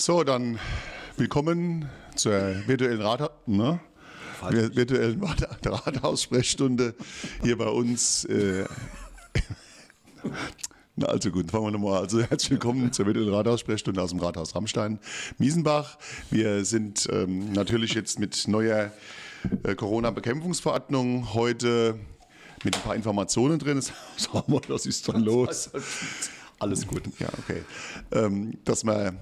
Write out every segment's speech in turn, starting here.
So, dann willkommen zur virtuellen, Ratha ne? virtuellen Rathaussprechstunde hier bei uns. Äh, Na, also gut, fangen wir nochmal. Also herzlich willkommen zur virtuellen Rathaussprechstunde aus dem Rathaus Rammstein-Miesenbach. Wir sind ähm, natürlich jetzt mit neuer äh, Corona-Bekämpfungsverordnung heute mit ein paar Informationen drin. Sag mal, was ist dann los? Alles gut. Ja, okay. Ähm, dass wir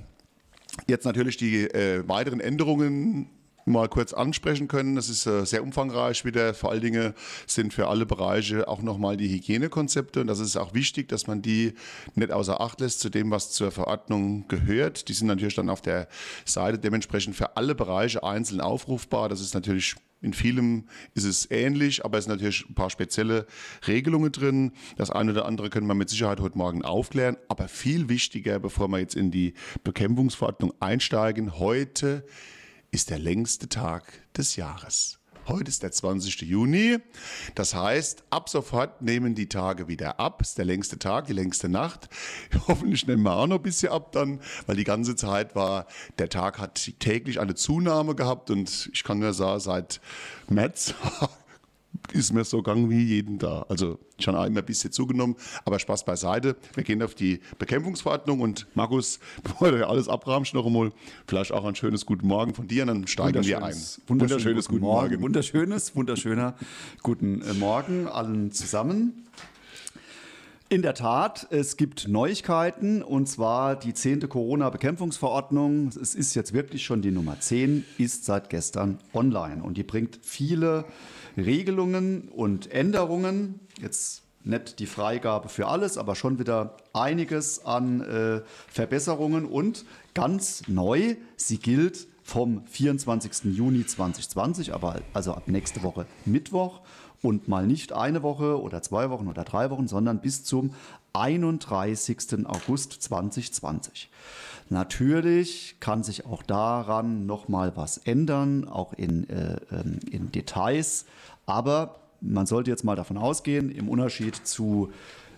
jetzt natürlich die äh, weiteren Änderungen mal kurz ansprechen können. Das ist äh, sehr umfangreich wieder. Vor allen Dingen sind für alle Bereiche auch nochmal die Hygienekonzepte. Und das ist auch wichtig, dass man die nicht außer Acht lässt zu dem, was zur Verordnung gehört. Die sind natürlich dann auf der Seite dementsprechend für alle Bereiche einzeln aufrufbar. Das ist natürlich in vielem ist es ähnlich, aber es sind natürlich ein paar spezielle Regelungen drin. Das eine oder andere können wir mit Sicherheit heute Morgen aufklären. Aber viel wichtiger, bevor wir jetzt in die Bekämpfungsverordnung einsteigen, heute ist der längste Tag des Jahres. Heute ist der 20. Juni. Das heißt, ab sofort nehmen die Tage wieder ab. Ist der längste Tag, die längste Nacht. Hoffentlich nehmen wir auch noch ein bisschen ab dann, weil die ganze Zeit war, der Tag hat täglich eine Zunahme gehabt und ich kann nur sagen, seit März ist mir so gegangen wie jeden da. Also schon immer ein bisschen zugenommen, aber Spaß beiseite. Wir gehen auf die Bekämpfungsverordnung und Markus, bevor du alles abrahmst, noch einmal vielleicht auch ein schönes Guten Morgen von dir und dann steigen wir ein. Wunderschönes guten Morgen. Morgen. Wunderschönes, wunderschöner guten äh, Morgen allen zusammen. In der Tat, es gibt Neuigkeiten und zwar die zehnte Corona-Bekämpfungsverordnung. Es ist jetzt wirklich schon die Nummer 10, ist seit gestern online und die bringt viele Regelungen und Änderungen. Jetzt nicht die Freigabe für alles, aber schon wieder einiges an äh, Verbesserungen und ganz neu, sie gilt vom 24. Juni 2020, aber also ab nächste Woche Mittwoch und mal nicht eine Woche oder zwei Wochen oder drei Wochen, sondern bis zum 31. August 2020. Natürlich kann sich auch daran noch mal was ändern, auch in, äh, ähm, in Details, aber man sollte jetzt mal davon ausgehen, im Unterschied zu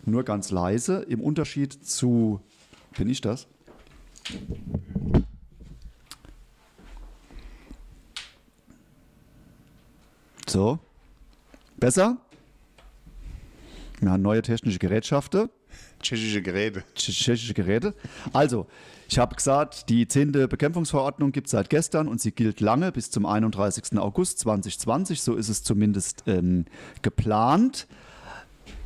nur ganz leise, im Unterschied zu, bin ich das? So, besser? Wir haben neue technische Gerätschaften. Tschechische Geräte. Tschechische Geräte. Also, ich habe gesagt, die 10. Bekämpfungsverordnung gibt es seit gestern und sie gilt lange bis zum 31. August 2020. So ist es zumindest ähm, geplant.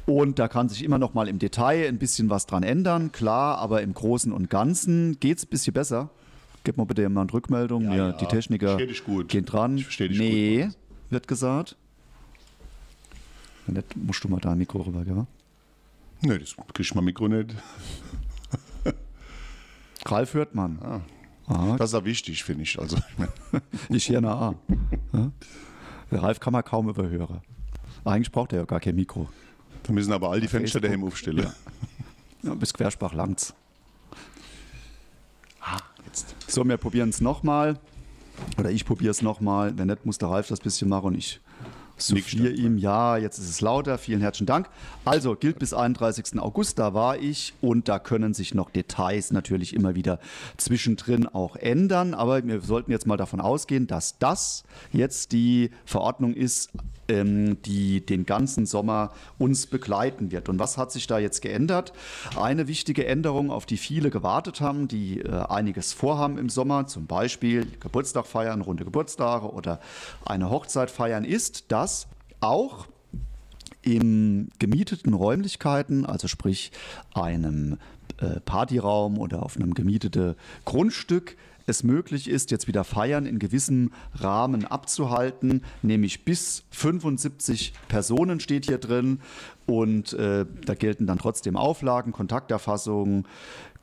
Und da kann sich immer noch mal im Detail ein bisschen was dran ändern, klar, aber im Großen und Ganzen geht es ein bisschen besser. Gib mal bitte eine Rückmeldung. Ja, ja. Die Techniker gehen dran. Ich dich nee, gut. wird gesagt. Nicht, musst du mal da ein Mikro rüber, gell? Nee, das kriegst du mal Mikro nicht. Ralf hört man. Ah. Das ist ja wichtig, finde ich. Also, ich hier nach A. Ja? Ralf kann man kaum überhören. Eigentlich braucht er ja gar kein Mikro. Da müssen aber all die Fenster daheim aufstellen. Ja. ja, bis Querspach langt's. Ah, jetzt. So, wir probieren es nochmal. Oder ich probiere es nochmal. Wenn nicht, muss der Ralf das bisschen machen und ich souffliere ihm. Ja, jetzt ist es lauter. Vielen herzlichen Dank. Also gilt bis 31. August, da war ich und da können sich noch Details natürlich immer wieder zwischendrin auch ändern. Aber wir sollten jetzt mal davon ausgehen, dass das jetzt die Verordnung ist, ähm, die den ganzen Sommer uns begleiten wird. Und was hat sich da jetzt geändert? Eine wichtige Änderung, auf die viele gewartet haben, die äh, einiges vorhaben im Sommer, zum Beispiel Geburtstag feiern, runde Geburtstage oder eine Hochzeit feiern, ist, dass auch in gemieteten Räumlichkeiten, also sprich einem äh, Partyraum oder auf einem gemieteten Grundstück, es möglich ist, jetzt wieder Feiern in gewissem Rahmen abzuhalten, nämlich bis 75 Personen steht hier drin und äh, da gelten dann trotzdem Auflagen, Kontakterfassung,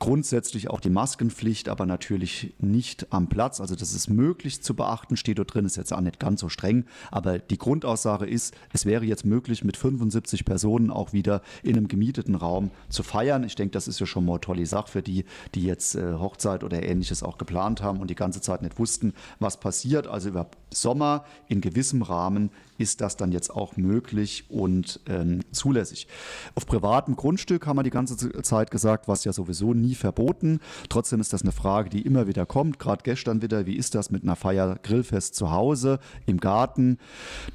grundsätzlich auch die Maskenpflicht, aber natürlich nicht am Platz. Also das ist möglich zu beachten, steht dort drin, ist jetzt auch nicht ganz so streng, aber die Grundaussage ist, es wäre jetzt möglich, mit 75 Personen auch wieder in einem gemieteten Raum zu feiern. Ich denke, das ist ja schon mal eine tolle Sache für die, die jetzt äh, Hochzeit oder ähnliches auch geplant haben und die ganze Zeit nicht wussten, was passiert. Also über Sommer in gewissem Rahmen ist das dann jetzt auch möglich und ähm, zulässig. Auf privatem Grundstück haben wir die ganze Zeit gesagt, was ja sowieso nie verboten. Trotzdem ist das eine Frage, die immer wieder kommt. Gerade gestern wieder, wie ist das mit einer Feier Grillfest zu Hause im Garten?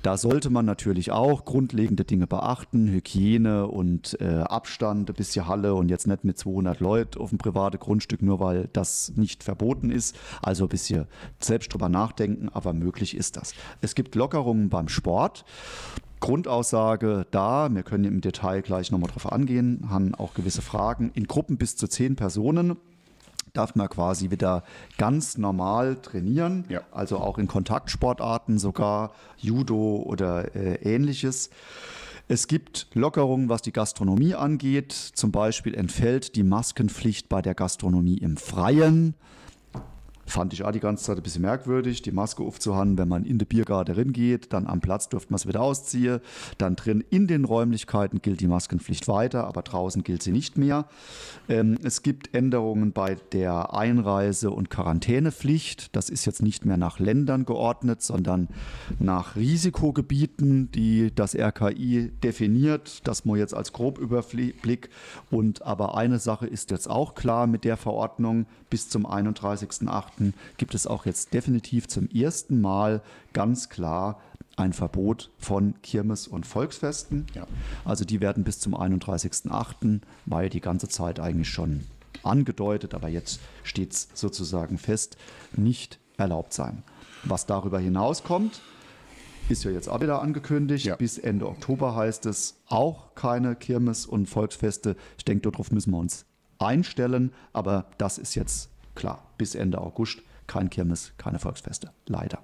Da sollte man natürlich auch grundlegende Dinge beachten, Hygiene und äh, Abstand bis zur Halle und jetzt nicht mit 200 Leuten auf dem privaten Grundstück, nur weil das nicht verboten ist. Also ein bisschen selbst drüber nachdenken, aber möglich ist das. Es gibt Lockerungen beim Sport. Sport. Grundaussage da, wir können im Detail gleich nochmal drauf angehen, haben auch gewisse Fragen. In Gruppen bis zu zehn Personen darf man quasi wieder ganz normal trainieren, ja. also auch in Kontaktsportarten, sogar Judo oder äh, ähnliches. Es gibt Lockerungen, was die Gastronomie angeht. Zum Beispiel entfällt die Maskenpflicht bei der Gastronomie im Freien. Fand ich auch die ganze Zeit ein bisschen merkwürdig, die Maske aufzuhaben, wenn man in die Biergarten drin geht. Dann am Platz dürfte man es wieder ausziehen. Dann drin in den Räumlichkeiten gilt die Maskenpflicht weiter, aber draußen gilt sie nicht mehr. Ähm, es gibt Änderungen bei der Einreise- und Quarantänepflicht. Das ist jetzt nicht mehr nach Ländern geordnet, sondern nach Risikogebieten, die das RKI definiert. Das muss jetzt als Grobüberblick. Und aber eine Sache ist jetzt auch klar mit der Verordnung bis zum 31.08 Weihnachten gibt es auch jetzt definitiv zum ersten Mal ganz klar ein Verbot von Kirmes- und Volksfesten. Ja. Also die werden bis zum 31.08. war ja die ganze Zeit eigentlich schon angedeutet, aber jetzt steht es sozusagen fest, nicht erlaubt sein. Was darüber hinauskommt, ist ja jetzt auch wieder angekündigt. Ja. Bis Ende Oktober heißt es auch keine Kirmes- und Volksfeste. Ich denke, darauf müssen wir uns einstellen, aber das ist jetzt klar, bis Ende August kein Kirmes, keine Volksfeste. Leider.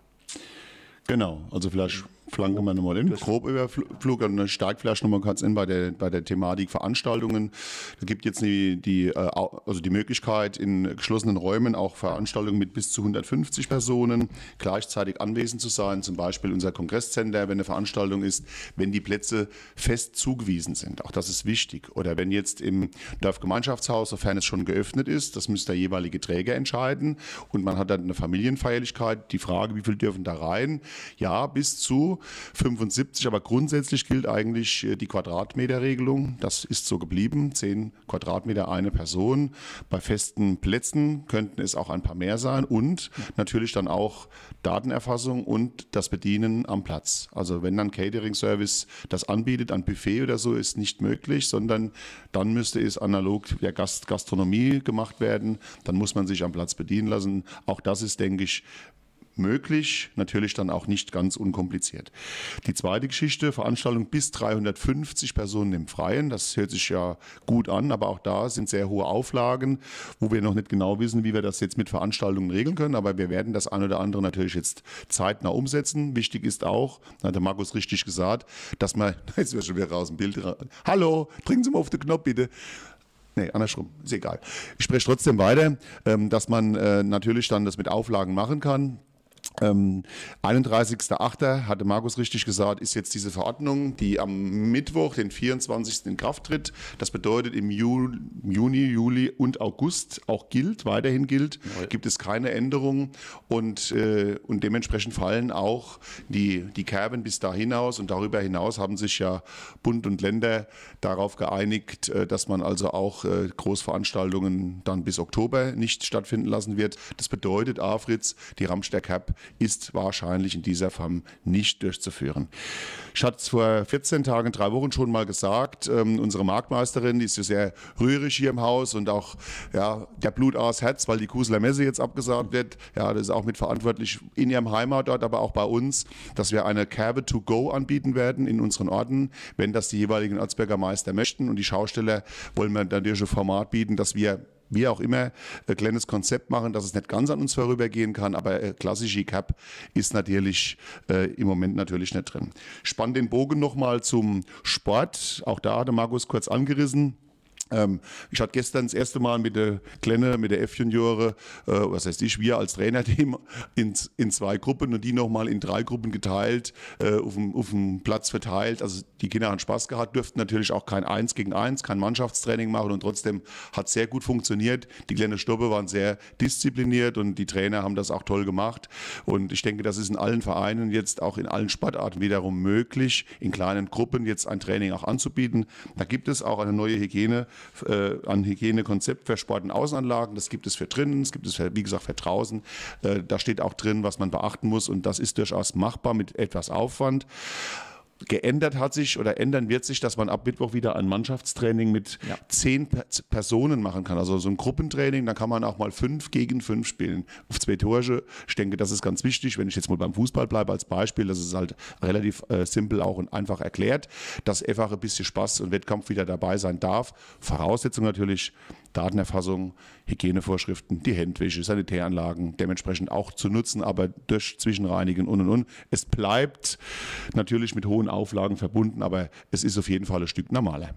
Genau, also vielleicht flanken wir nochmal den Grobüberflug und steigt vielleicht nochmal kurz in bei der, bei der Thematik Veranstaltungen. Es gibt jetzt die, die, äh, also die Möglichkeit, in geschlossenen Räumen auch Veranstaltungen mit bis zu 150 Personen gleichzeitig anwesend zu sein. Zum Beispiel unser Kongresscenter, wenn eine Veranstaltung ist, wenn die Plätze fest zugewiesen sind. Auch das ist wichtig. Oder wenn jetzt im Dorfgemeinschaftshaus, sofern es schon geöffnet ist, das müsste der jeweilige Träger entscheiden. Und man hat dann eine Familienfeierlichkeit. Die Frage, wie viel dürfen da rein? Ja, bis zu 75, aber grundsätzlich gilt eigentlich äh, die Quadratmeterregelung. Das ist so geblieben. 10 Quadratmeter eine Person. Bei festen Plätzen könnten es auch ein paar mehr sein und natürlich dann auch Datenerfassung und das Bedienen am Platz. Also wenn dann Catering-Service das anbietet, ein Buffet oder so, ist nicht möglich, sondern dann müsste es analog der Gast Gastronomie gemacht werden. Dann muss man sich am Platz bedienen lassen. Auch das ist, denke ich, möglich, natürlich dann auch nicht ganz unkompliziert. Die zweite Geschichte, Veranstaltung bis 350 Personen im Freien, das hört sich ja gut an, aber auch da sind sehr hohe Auflagen, wo wir noch nicht genau wissen, wie wir das jetzt mit Veranstaltungen regeln können, aber wir werden das ein oder andere natürlich jetzt zeitnah umsetzen. Wichtig ist auch, hat der Markus richtig gesagt, dass man, jetzt wird schon wieder raus ein Bild, hallo, drücken Sie mal auf den Knopf bitte, Nee, andersrum, ist egal. Ich spreche trotzdem weiter, ähm, dass man äh, natürlich dann das mit Auflagen machen kann. Ähm, 31.08. hatte Markus richtig gesagt, ist jetzt diese Verordnung, die am Mittwoch, den 24. in Kraft tritt. Das bedeutet, im Juli, Juni, Juli und August auch gilt, weiterhin gilt, ja. gibt es keine Änderungen und, äh, und dementsprechend fallen auch die, die Kerben bis da hinaus und darüber hinaus haben sich ja Bund und Länder darauf geeinigt, äh, dass man also auch äh, Großveranstaltungen dann bis Oktober nicht stattfinden lassen wird. Das bedeutet, Afritz, die Ramstein Cap ist wahrscheinlich in dieser Form nicht durchzuführen. Ich hatte es vor 14 Tagen, drei Wochen schon mal gesagt, ähm, unsere Marktmeisterin, die ist ja sehr rührig hier im Haus und auch ja, der Blutaas Herz, weil die Kuseler Messe jetzt abgesagt wird. Ja, das ist auch mitverantwortlich in ihrem Heimatort, aber auch bei uns, dass wir eine Kerbe to go anbieten werden in unseren Orten, wenn das die jeweiligen Ortsbürgermeister möchten. Und die Schausteller wollen wir natürlich ein Format bieten, dass wir wie auch immer, ein kleines Konzept machen, dass es nicht ganz an uns vorübergehen kann, aber klassische Cap ist natürlich äh, im Moment natürlich nicht drin. Spann den Bogen nochmal zum Sport. Auch da hatte Markus kurz angerissen. Ähm, ich hatte gestern das erste Mal mit der Klenne, mit der F-Juniore, äh, was heißt ich, wir als Trainerteam in, in zwei Gruppen und die nochmal in drei Gruppen geteilt, äh, auf, dem, auf dem Platz verteilt. Also die Kinder haben Spaß gehabt, dürften natürlich auch kein Eins gegen Eins, kein Mannschaftstraining machen und trotzdem hat sehr gut funktioniert. Die Kleine Stoppe waren sehr diszipliniert und die Trainer haben das auch toll gemacht. Und ich denke, das ist in allen Vereinen jetzt auch in allen Sportarten wiederum möglich, in kleinen Gruppen jetzt ein Training auch anzubieten. Da gibt es auch eine neue Hygiene äh, an Hygienekonzept und Außenanlagen. Das gibt es für drinnen, das gibt es, für, wie gesagt, für draußen. Äh, da steht auch drin, was man beachten muss und das ist durchaus machbar mit etwas Aufwand geändert hat sich oder ändern wird sich, dass man ab Mittwoch wieder ein Mannschaftstraining mit ja. zehn Personen machen kann. Also so ein Gruppentraining, da kann man auch mal fünf gegen fünf spielen auf zwei Tore. Ich denke, das ist ganz wichtig, wenn ich jetzt mal beim Fußball bleibe als Beispiel. Das ist halt relativ äh, simpel auch und einfach erklärt, dass einfach ein bisschen Spaß und Wettkampf wieder dabei sein darf. Voraussetzung natürlich Datenerfassung, Hygienevorschriften, die Handwäsche, Sanitäranlagen dementsprechend auch zu nutzen, aber durch Zwischenreinigen und und und. Es bleibt natürlich mit hohen Auflagen verbunden, aber es ist auf jeden Fall ein Stück normaler.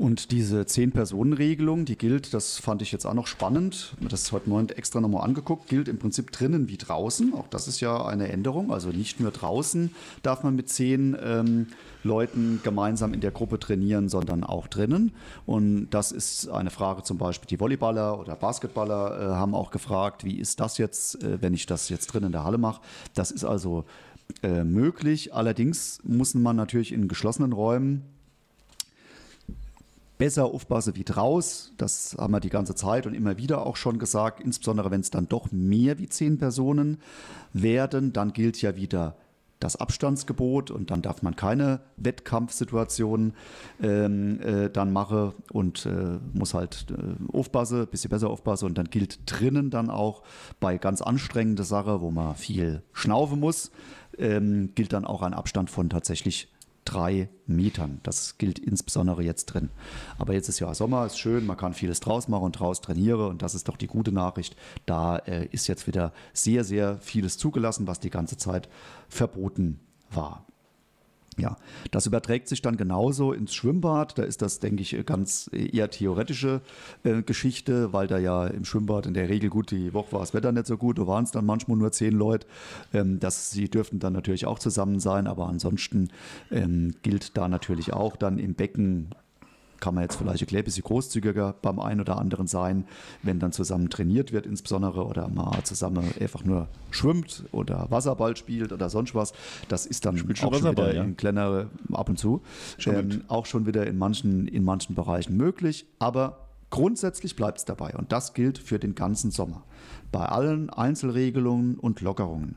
Und diese Zehn-Personen-Regelung, die gilt, das fand ich jetzt auch noch spannend, das heute Morgen extra nochmal angeguckt, gilt im Prinzip drinnen wie draußen. Auch das ist ja eine Änderung. Also nicht nur draußen darf man mit zehn ähm, Leuten gemeinsam in der Gruppe trainieren, sondern auch drinnen. Und das ist eine Frage zum Beispiel, die Volleyballer oder Basketballer äh, haben auch gefragt, wie ist das jetzt, äh, wenn ich das jetzt drin in der Halle mache. Das ist also äh, möglich. Allerdings muss man natürlich in geschlossenen Räumen besser aufpassen wie draus. Das haben wir die ganze Zeit und immer wieder auch schon gesagt. Insbesondere wenn es dann doch mehr wie zehn Personen werden, dann gilt ja wieder das Abstandsgebot und dann darf man keine Wettkampfsituationen ähm, äh, dann machen und äh, muss halt äh, aufpassen, bisschen besser aufpassen und dann gilt drinnen dann auch bei ganz anstrengender Sache, wo man viel schnaufen muss, ähm, gilt dann auch ein Abstand von tatsächlich drei Metern. Das gilt insbesondere jetzt drin. Aber jetzt ist ja Sommer, ist schön, man kann vieles draus machen und draus trainiere und das ist doch die gute Nachricht. Da äh, ist jetzt wieder sehr, sehr vieles zugelassen, was die ganze Zeit verboten war. Ja, das überträgt sich dann genauso ins Schwimmbad. Da ist das, denke ich, ganz eher theoretische äh, Geschichte, weil da ja im Schwimmbad in der Regel gut, die Woche war das Wetter nicht so gut, da waren es dann manchmal nur zehn Leute. Ähm, das, sie dürften dann natürlich auch zusammen sein, aber ansonsten ähm, gilt da natürlich auch dann im Becken kann man jetzt vielleicht ein klein bisschen großzügiger beim einen oder anderen sein, wenn dann zusammen trainiert wird, insbesondere oder mal zusammen einfach nur schwimmt oder Wasserball spielt oder sonst was. Das ist dann Spielt auch schon wieder ja. in kleiner ab und zu. Ähm, auch schon wieder in manchen, in manchen Bereichen möglich, aber grundsätzlich bleibt es dabei und das gilt für den ganzen Sommer. Bei allen Einzelregelungen und Lockerungen.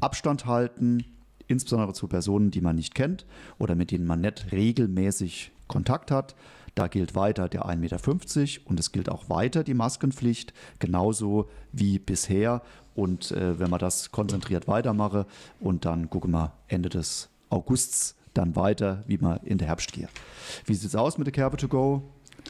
Abstand halten, insbesondere zu Personen, die man nicht kennt oder mit denen man nicht regelmäßig Kontakt hat. Da gilt weiter der 1,50 Meter und es gilt auch weiter die Maskenpflicht, genauso wie bisher. Und äh, wenn man das konzentriert weitermache und dann gucken wir Ende des Augusts dann weiter, wie man in der Herbst geht. Wie sieht es aus mit der Kerbe to go?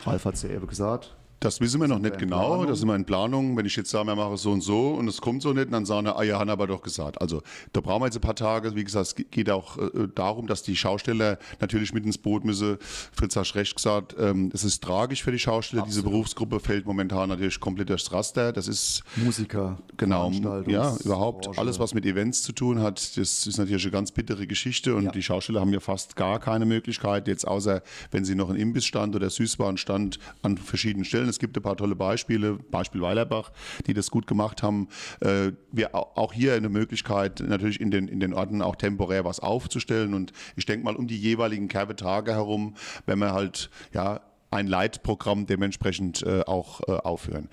Ralf hat es ja eben gesagt. Das wissen wir noch nicht genau. Das ist immer in Planung. Wenn ich jetzt sage, wir machen es so und so und es kommt so nicht, dann sagen wir, ah ja, haben aber doch gesagt. Also da brauchen wir jetzt ein paar Tage. Wie gesagt, es geht auch äh, darum, dass die Schausteller natürlich mit ins Boot müssen. Fritz hat recht gesagt, ähm, es ist tragisch für die Schausteller. Absolut. Diese Berufsgruppe fällt momentan natürlich komplett durchs Raster. Das ist Musiker, genau, ja, überhaupt Branche. alles, was mit Events zu tun hat. Das ist natürlich eine ganz bittere Geschichte und ja. die Schausteller haben ja fast gar keine Möglichkeit jetzt, außer wenn sie noch einen Imbissstand oder Süßwarenstand an verschiedenen Stellen es gibt ein paar tolle Beispiele, Beispiel Weilerbach, die das gut gemacht haben. Äh, wir auch hier eine Möglichkeit, natürlich in den, in den Orten auch temporär was aufzustellen. Und ich denke mal, um die jeweiligen Kerbetage herum, wenn man halt, ja, ein Leitprogramm dementsprechend äh, auch äh, aufhören.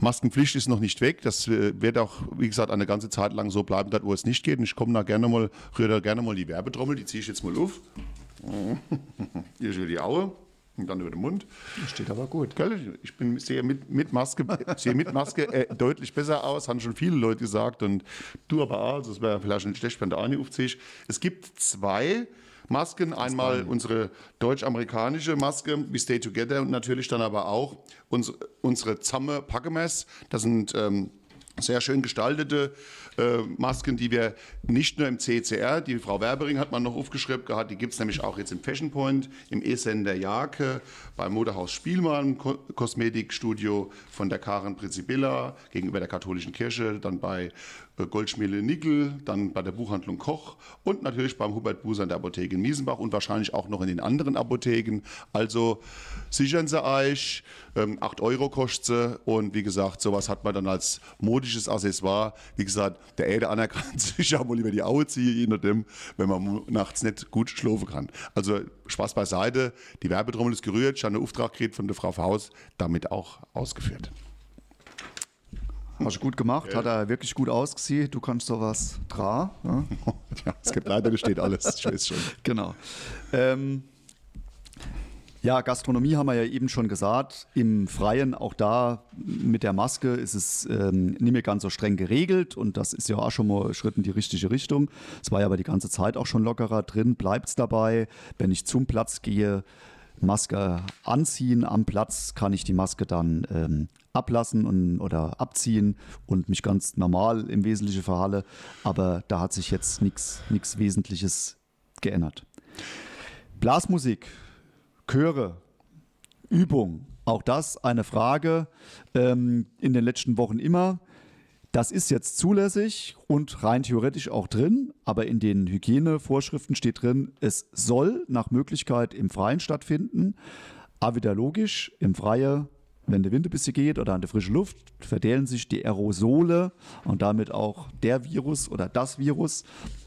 Maskenpflicht ist noch nicht weg. Das äh, wird auch, wie gesagt, eine ganze Zeit lang so bleiben, dort, wo es nicht geht. Und ich komme da gerne mal, rühre da gerne mal die Werbetrommel, die ziehe ich jetzt mal auf. Hier ist wieder die Aue. Und dann über den Mund. Das steht aber gut. Ich bin, sehe mit, mit Maske, sehe mit Maske äh, deutlich besser aus, haben schon viele Leute gesagt. Und du aber auch, also es wäre vielleicht nicht schlecht, wenn du auch nicht aufziehst. Es gibt zwei Masken. Einmal unsere deutsch-amerikanische Maske, We Stay Together, und natürlich dann aber auch unsere, unsere Zamme Packemess. Das sind ähm, sehr schön gestaltete äh, Masken, die wir nicht nur im CCR, die Frau Werbering hat man noch aufgeschrieben gehabt, die gibt es nämlich auch jetzt im Fashion Point, im E-Sender Jake, beim Modehaus Spielmann, Ko Kosmetikstudio von der Karen Principilla gegenüber der katholischen Kirche, dann bei Goldschmiede Nickel, dann bei der Buchhandlung Koch und natürlich beim Hubert Buser in der Apotheke in Miesenbach und wahrscheinlich auch noch in den anderen Apotheken. Also sichern Sie euch, ähm, 8 Euro kostet sie und wie gesagt, sowas hat man dann als modisches Accessoire. Wie gesagt, der Äder anerkannt sich auch mal lieber die Augen ziehen, je nachdem, wenn man nachts nicht gut schlafen kann. Also Spaß beiseite, die Werbetrommel ist gerührt, habe einen Auftrag gekriegt von der Frau Faust, damit auch ausgeführt. Hast du gut gemacht, ja. hat er wirklich gut ausgesehen. Du kannst sowas dra. Ja? ja, es gibt leider, steht alles, ich weiß schon. Genau. Ähm, ja, Gastronomie haben wir ja eben schon gesagt. Im Freien, auch da mit der Maske, ist es ähm, nicht mehr ganz so streng geregelt und das ist ja auch schon mal ein Schritt in die richtige Richtung. Es war ja aber die ganze Zeit auch schon lockerer drin. Bleibt es dabei, wenn ich zum Platz gehe, Maske anziehen am Platz, kann ich die Maske dann ähm, ablassen und, oder abziehen und mich ganz normal im Wesentlichen verhalle. Aber da hat sich jetzt nichts Wesentliches geändert. Blasmusik, Chöre, Übung, auch das eine Frage ähm, in den letzten Wochen immer. Das ist jetzt zulässig und rein theoretisch auch drin, aber in den Hygienevorschriften steht drin, es soll nach Möglichkeit im Freien stattfinden. Aber wieder logisch, im Freie, wenn der Wind ein bisschen geht oder an der frischen Luft, verteilen sich die Aerosole und damit auch der Virus oder das Virus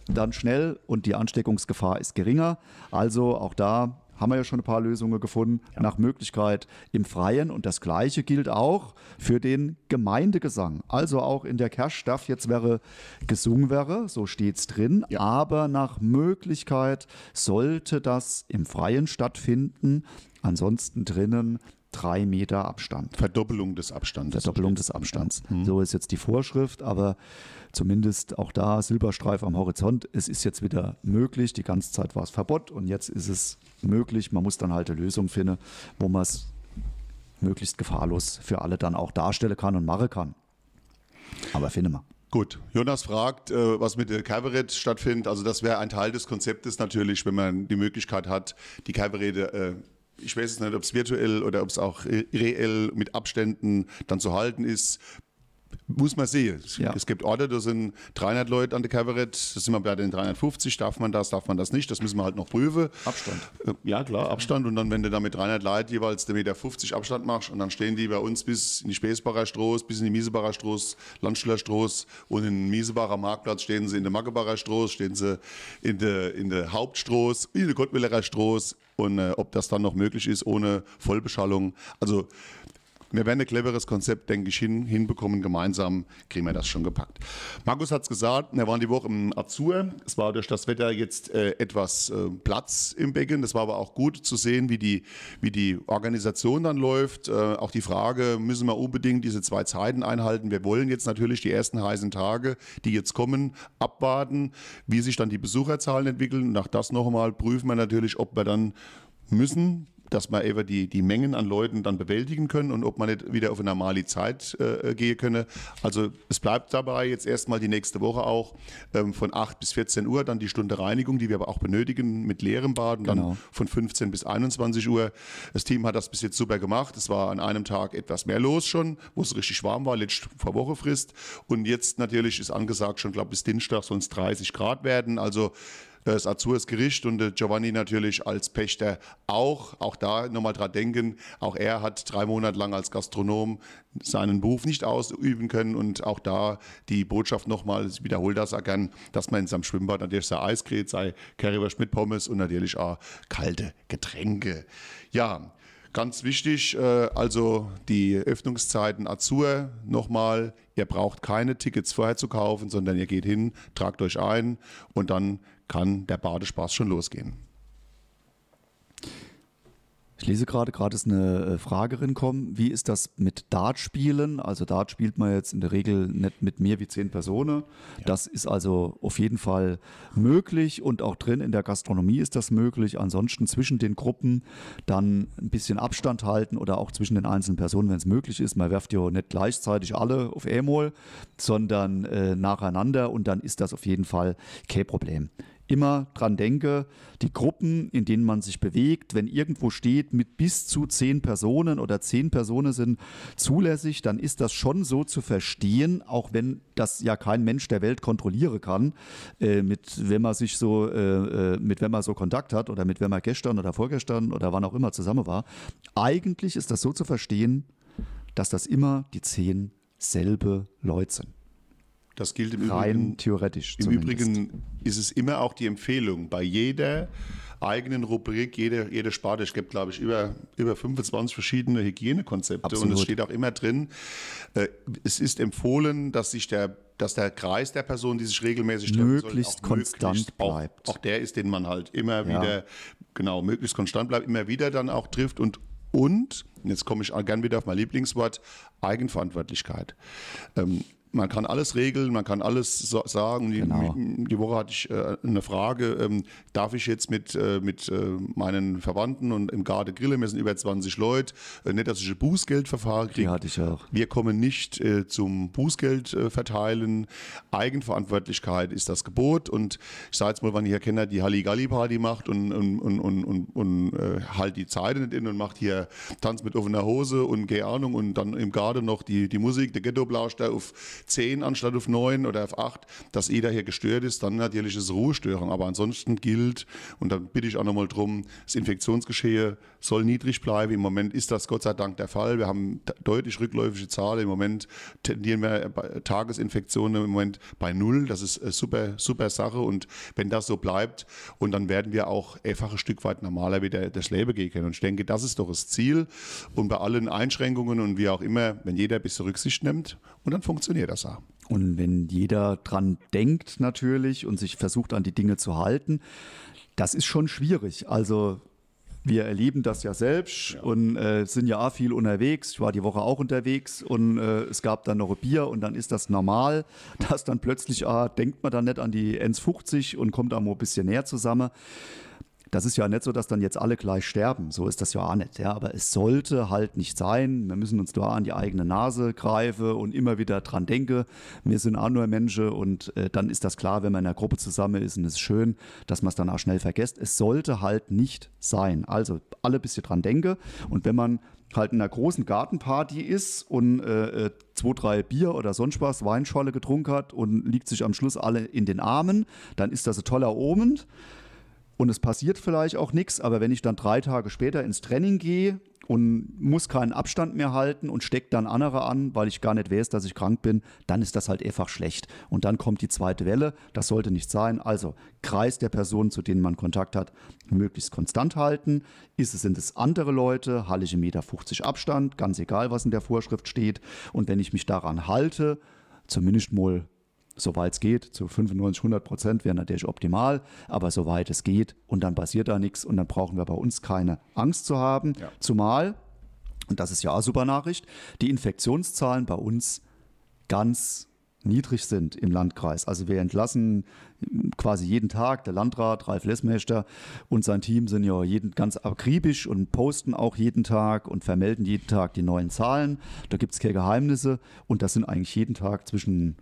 dann schnell und die Ansteckungsgefahr ist geringer. Also auch da haben wir ja schon ein paar Lösungen gefunden, ja. nach Möglichkeit im Freien. Und das Gleiche gilt auch für den Gemeindegesang. Also auch in der darf jetzt wäre gesungen wäre, so steht es drin. Ja. Aber nach Möglichkeit sollte das im Freien stattfinden. Ansonsten drinnen drei Meter Abstand. Verdoppelung des Abstandes. Verdoppelung des Abstands. Mhm. So ist jetzt die Vorschrift, aber zumindest auch da Silberstreif am Horizont. Es ist jetzt wieder möglich. Die ganze Zeit war es Verbot und jetzt ist es möglich. Man muss dann halt eine Lösung finden, wo man es möglichst gefahrlos für alle dann auch darstellen kann und machen kann. Aber finde mal. Gut, Jonas fragt, äh, was mit der Kabarett stattfindet. Also das wäre ein Teil des Konzeptes natürlich, wenn man die Möglichkeit hat, die Kabarett äh, ich weiß es nicht, ob es virtuell oder ob es auch reell mit Abständen dann zu halten ist. Muss man sehen. Ja. Es gibt Orte, da sind 300 Leute an der Kabarett, da sind wir bei den 350, darf man das, darf man das nicht, das müssen wir halt noch prüfen. Abstand. Äh, ja, klar, Abstand. Und dann, wenn du da mit 300 Leuten jeweils den Meter 50 Abstand machst und dann stehen die bei uns bis in die Späßbacher Stroß, bis in die Miesebacher Stroß, Landstuhler Stroß und in Miesebacher Marktplatz stehen sie in der Maggebacher Stroß, stehen sie in der, in der Hauptstroß, in der Gottwillerer Stroß, und äh, ob das dann noch möglich ist ohne Vollbeschallung. Also wir werden ein cleveres Konzept, denke ich, hin, hinbekommen. Gemeinsam kriegen wir das schon gepackt. Markus hat es gesagt, wir waren die Woche im Azur. Es war durch das Wetter jetzt äh, etwas äh, Platz im Becken. Das war aber auch gut zu sehen, wie die, wie die Organisation dann läuft. Äh, auch die Frage, müssen wir unbedingt diese zwei Zeiten einhalten? Wir wollen jetzt natürlich die ersten heißen Tage, die jetzt kommen, abwarten, wie sich dann die Besucherzahlen entwickeln. Nach das noch einmal prüfen wir natürlich, ob wir dann müssen dass man eben die, die Mengen an Leuten dann bewältigen können und ob man nicht wieder auf eine normale Zeit äh, gehen könne. Also es bleibt dabei jetzt erstmal die nächste Woche auch ähm, von 8 bis 14 Uhr dann die Stunde Reinigung, die wir aber auch benötigen mit leerem Baden, genau. dann von 15 bis 21 Uhr. Das Team hat das bis jetzt super gemacht. Es war an einem Tag etwas mehr los schon, wo es richtig warm war, letzte vor Woche Frist. Und jetzt natürlich ist angesagt schon, glaube bis Dienstag soll es 30 Grad werden. Also das Azures Gericht und Giovanni natürlich als Pächter auch. Auch da nochmal dran denken, auch er hat drei Monate lang als Gastronom seinen Beruf nicht ausüben können und auch da die Botschaft nochmal, ich wiederhole das auch gern, dass man in seinem Schwimmbad natürlich sei Eis kriegt, sei Currywurst mit Pommes und natürlich auch kalte Getränke. Ja, Ganz wichtig, äh, also die Öffnungszeiten Azur nochmal. Ihr braucht keine Tickets vorher zu kaufen, sondern ihr geht hin, tragt euch ein und dann kann der Badespaß schon losgehen. Ich lese gerade, gerade ist eine äh, Frage reinkommen. Wie ist das mit Dartspielen? Also Dart spielt man jetzt in der Regel nicht mit mehr wie zehn Personen. Ja. Das ist also auf jeden Fall möglich und auch drin in der Gastronomie ist das möglich. Ansonsten zwischen den Gruppen dann ein bisschen Abstand halten oder auch zwischen den einzelnen Personen, wenn es möglich ist. Man werft ja nicht gleichzeitig alle auf E-Mol, sondern äh, nacheinander und dann ist das auf jeden Fall kein Problem immer dran denke, die Gruppen, in denen man sich bewegt, wenn irgendwo steht, mit bis zu zehn Personen oder zehn Personen sind zulässig, dann ist das schon so zu verstehen, auch wenn das ja kein Mensch der Welt kontrollieren kann, äh, mit wenn man sich so, äh, äh, mit wenn man so Kontakt hat oder mit wenn man gestern oder vorgestern oder wann auch immer zusammen war. Eigentlich ist das so zu verstehen, dass das immer die zehn selbe Leute sind. Das gilt im Rein Übrigen. theoretisch. Im zumindest. Übrigen ist es immer auch die Empfehlung, bei jeder eigenen Rubrik, jede, jede Sparte, es gibt, glaube ich, über, über 25 verschiedene Hygienekonzepte Absolut. und es steht auch immer drin, äh, es ist empfohlen, dass sich der dass der Kreis der Person, die sich regelmäßig treffen möglichst soll, konstant möglichst bleibt. Auch, auch, der ist, den man halt immer ja. wieder, genau, möglichst konstant bleibt, immer wieder dann auch trifft und und, jetzt komme ich gern wieder auf mein Lieblingswort, Eigenverantwortlichkeit. Ähm, man kann alles regeln, man kann alles so sagen. Die, genau. die, Woche hatte ich äh, eine Frage, ähm, darf ich jetzt mit, äh, mit äh, meinen Verwandten und im Garde grillen, wir sind über 20 Leute, äh, nicht, dass ich ein Bußgeldverfahren kriege. Die hatte ich auch. Wir kommen nicht äh, zum Bußgeld äh, verteilen. Eigenverantwortlichkeit ist das Gebot und ich sage jetzt mal, wenn ihr kennt, die Halligalli-Party macht und, und, und, und, und, und halt die Zeit nicht in und macht hier Tanz mit offener Hose und keine Ahnung und dann im Garde noch die, die Musik, der Ghetto-Blausch da auf 10 anstatt auf 9 oder auf 8, dass jeder hier gestört ist, dann natürlich ist es Ruhestörung. Aber ansonsten gilt, und da bitte ich auch nochmal drum, das Infektionsgeschehen soll niedrig bleiben. Im Moment ist das Gott sei Dank der Fall. Wir haben deutlich rückläufige Zahlen. Im Moment tendieren wir bei Tagesinfektionen im Moment bei null. Das ist super, super Sache. Und wenn das so bleibt, und dann werden wir auch einfach ein Stück weit normaler wieder das Leben gehen können. Und ich denke, das ist doch das Ziel. Und bei allen Einschränkungen und wie auch immer, wenn jeder ein bisschen Rücksicht nimmt, und dann funktioniert das auch. Und wenn jeder dran denkt natürlich und sich versucht an die Dinge zu halten, das ist schon schwierig. Also wir erleben das ja selbst ja. und äh, sind ja auch viel unterwegs. Ich war die Woche auch unterwegs und äh, es gab dann noch ein Bier und dann ist das normal, dass dann plötzlich, ah, denkt man dann nicht an die 1,50 und kommt da mal ein bisschen näher zusammen. Das ist ja nicht so, dass dann jetzt alle gleich sterben. So ist das ja auch nicht. Ja. Aber es sollte halt nicht sein. Wir müssen uns da an die eigene Nase greifen und immer wieder dran denken. Wir sind auch nur Menschen und äh, dann ist das klar, wenn man in einer Gruppe zusammen ist und es ist schön, dass man es dann auch schnell vergisst. Es sollte halt nicht sein. Also alle ein bisschen dran denken. Und wenn man halt in einer großen Gartenparty ist und äh, äh, zwei, drei Bier oder sonst was, Weinscholle getrunken hat und liegt sich am Schluss alle in den Armen, dann ist das ein toller Omen und es passiert vielleicht auch nichts, aber wenn ich dann drei Tage später ins Training gehe und muss keinen Abstand mehr halten und stecke dann andere an, weil ich gar nicht weiß, dass ich krank bin, dann ist das halt einfach schlecht. Und dann kommt die zweite Welle. Das sollte nicht sein. Also Kreis der Personen, zu denen man Kontakt hat, möglichst konstant halten. Ist es, sind es andere Leute, halte ich 1,50 Meter Abstand, ganz egal, was in der Vorschrift steht. Und wenn ich mich daran halte, zumindest mal soweit es geht, zu 95, 100 Prozent wäre natürlich optimal, aber soweit es geht und dann passiert da nichts und dann brauchen wir bei uns keine Angst zu haben. Ja. Zumal, und das ist ja auch super Nachricht, die Infektionszahlen bei uns ganz niedrig sind im Landkreis. Also wir entlassen quasi jeden Tag, der Landrat, Ralf Lessmächter und sein Team sind ja jeden, ganz akribisch und posten auch jeden Tag und vermelden jeden Tag die neuen Zahlen. Da gibt es keine Geheimnisse und das sind eigentlich jeden Tag zwischen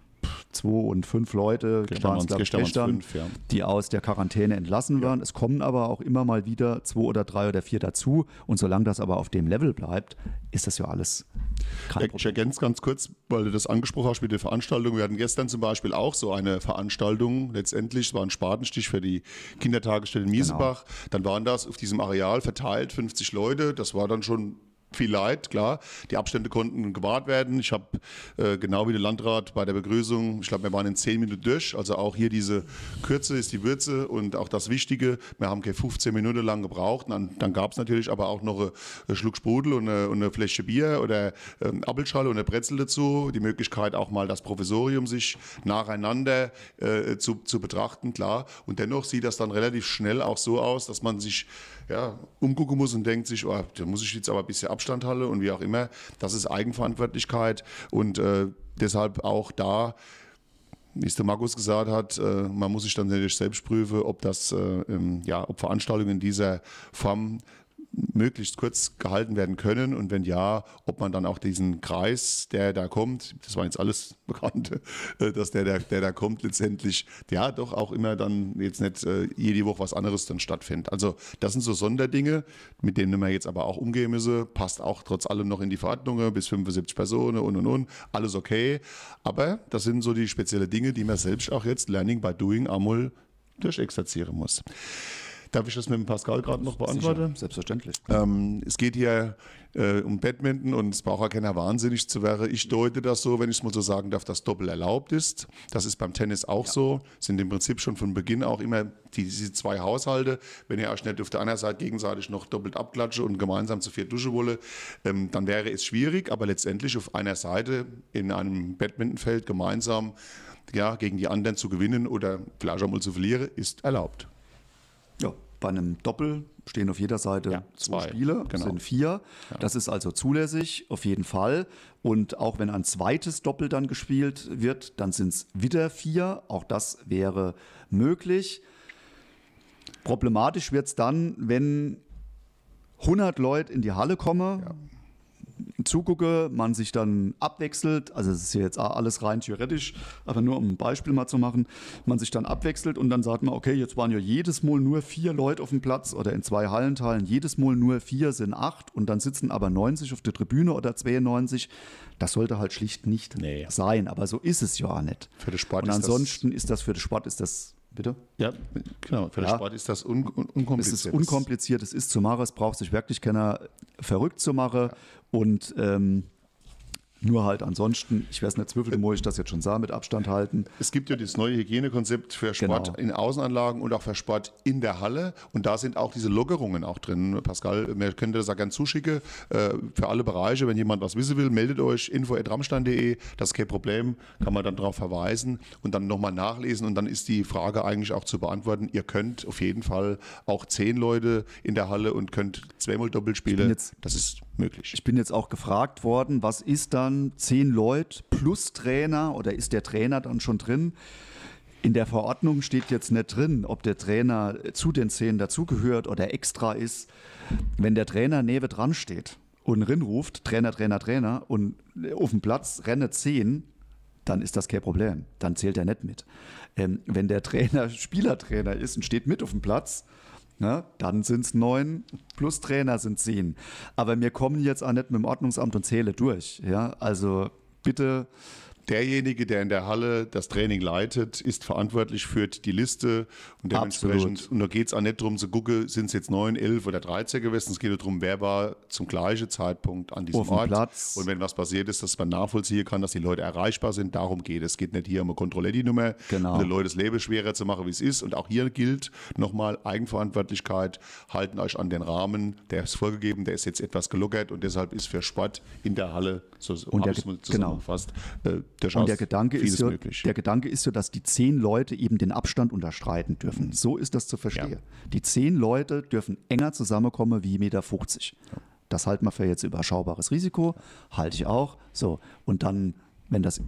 zwei und fünf Leute, gestern, gestern, gestern, gestern fünf, ja. die aus der Quarantäne entlassen werden. Ja. Es kommen aber auch immer mal wieder zwei oder drei oder vier dazu. Und solange das aber auf dem Level bleibt, ist das ja alles kein Ich ergänze ganz kurz, weil du das angesprochen hast mit der Veranstaltung. Wir hatten gestern zum Beispiel auch so eine Veranstaltung. Letztendlich war ein Spatenstich für die Kindertagesstätte in Miesebach. Genau. Dann waren das auf diesem Areal verteilt 50 Leute. Das war dann schon viel Leid, klar. Die Abstände konnten gewahrt werden. Ich habe äh, genau wie der Landrat bei der Begrüßung, ich glaube, wir waren in zehn Minuten durch. Also auch hier diese Kürze ist die Würze und auch das Wichtige. Wir haben keine 15 Minuten lang gebraucht. Dann, dann gab es natürlich aber auch noch einen Schluck Sprudel und eine, und eine Fläche Bier oder ähm, Appelschale und eine Brezel dazu. Die Möglichkeit auch mal das Provisorium sich nacheinander äh, zu, zu betrachten, klar. Und dennoch sieht das dann relativ schnell auch so aus, dass man sich ja, umgucken muss und denkt sich, oh, da muss ich jetzt aber ein bisschen Abstand halten und wie auch immer. Das ist Eigenverantwortlichkeit und äh, deshalb auch da wie es der Markus gesagt hat, äh, man muss sich dann natürlich selbst prüfen, ob das, äh, ja, ob Veranstaltungen dieser Form möglichst kurz gehalten werden können und wenn ja, ob man dann auch diesen Kreis, der da kommt, das war jetzt alles bekannt, äh, dass der, der, der da kommt, letztendlich, ja, doch auch immer dann jetzt nicht äh, jede Woche was anderes dann stattfindet. Also das sind so Sonderdinge, mit denen wir jetzt aber auch umgehen müssen, passt auch trotz allem noch in die Verordnungen, bis 75 Personen und und und, alles okay. Aber das sind so die speziellen Dinge, die man selbst auch jetzt Learning by Doing einmal durchexerzieren muss. Darf ich das mit dem Pascal gerade noch beantworten? Sicher, selbstverständlich. Ähm, es geht hier äh, um Badminton und es braucht ja keiner wahnsinnig zu werden. Ich deute das so, wenn ich es mal so sagen darf, dass Doppel erlaubt ist. Das ist beim Tennis auch ja. so. Sind im Prinzip schon von Beginn auch immer die, diese zwei Haushalte. Wenn ihr euch nicht auf der anderen Seite gegenseitig noch doppelt abklatsche und gemeinsam zu vier duschen wolle, ähm, dann wäre es schwierig. Aber letztendlich auf einer Seite in einem Badmintonfeld gemeinsam ja, gegen die anderen zu gewinnen oder vielleicht auch mal zu verlieren, ist erlaubt. Ja, bei einem Doppel stehen auf jeder Seite ja, zwei, zwei Spiele, genau. sind vier. Ja. Das ist also zulässig, auf jeden Fall. Und auch wenn ein zweites Doppel dann gespielt wird, dann sind es wieder vier. Auch das wäre möglich. Problematisch wird es dann, wenn 100 Leute in die Halle kommen. Ja zugucke, man sich dann abwechselt, also es ist ja jetzt alles rein theoretisch, aber nur um ein Beispiel mal zu machen, man sich dann abwechselt und dann sagt man, okay, jetzt waren ja jedes Mal nur vier Leute auf dem Platz oder in zwei Hallenteilen, jedes Mal nur vier sind acht und dann sitzen aber 90 auf der Tribüne oder 92. Das sollte halt schlicht nicht nee. sein, aber so ist es ja nicht. Für den Sport und ansonsten ist das für den Sport ist das Bitte? Ja, genau. Für den ja. Sport ist das un un unkompliziert. Es ist unkompliziert, es ist zu machen, es braucht sich wirklich keiner verrückt zu machen. Ja. Und ähm, nur halt ansonsten, ich weiß nicht, wie muss ich das jetzt schon sah, mit Abstand halten. Es gibt ja das neue Hygienekonzept für Sport genau. in Außenanlagen und auch für Sport in der Halle. Und da sind auch diese Lockerungen auch drin. Pascal, mir könnte das auch gerne zuschicken. Äh, für alle Bereiche, wenn jemand was wissen will, meldet euch info.ramstein.de. Das ist kein Problem, kann man dann darauf verweisen und dann nochmal nachlesen. Und dann ist die Frage eigentlich auch zu beantworten. Ihr könnt auf jeden Fall auch zehn Leute in der Halle und könnt zweimal doppelt spielen. Das ist möglich. Ich bin jetzt auch gefragt worden, was ist dann zehn Leute plus Trainer oder ist der Trainer dann schon drin? In der Verordnung steht jetzt nicht drin, ob der Trainer zu den zehn dazugehört oder extra ist. Wenn der Trainer neben dran steht und rin ruft, Trainer, Trainer, Trainer und auf dem Platz renne zehn, dann ist das kein Problem. Dann zählt er nicht mit. Ähm, wenn der Trainer Spielertrainer ist und steht mit auf dem Platz, Ne? Dann sind es neun, plus Trainer sind zehn. Aber wir kommen jetzt auch nicht mit dem Ordnungsamt und zähle durch. Ja? Also bitte derjenige, der in der Halle das Training leitet, ist verantwortlich, führt die Liste und dementsprechend, Absolut. und da geht es auch nicht darum zu gucken, sind es jetzt neun, elf oder 13 gewesen, es geht darum, wer war zum gleichen Zeitpunkt an diesem Ort Platz. und wenn was passiert ist, dass man nachvollziehen kann, dass die Leute erreichbar sind, darum geht es. Es geht nicht hier um eine Kontrolletti-Nummer, genau. um den Leuten das Leben schwerer zu machen, wie es ist und auch hier gilt nochmal Eigenverantwortlichkeit, halten euch an den Rahmen, der ist vorgegeben, der ist jetzt etwas gelockert und deshalb ist für Sport in der Halle, so und der, genau. äh, durchaus und der Gedanke ist ja, Der Gedanke ist ja, dass die zehn Leute eben den Abstand unterschreiten dürfen. So ist das zu verstehen. Ja. Die zehn Leute dürfen enger zusammenkommen wie 1,50 Meter. Ja. Das halten wir für jetzt überschaubares Risiko, halte ich auch. So, und dann, wenn das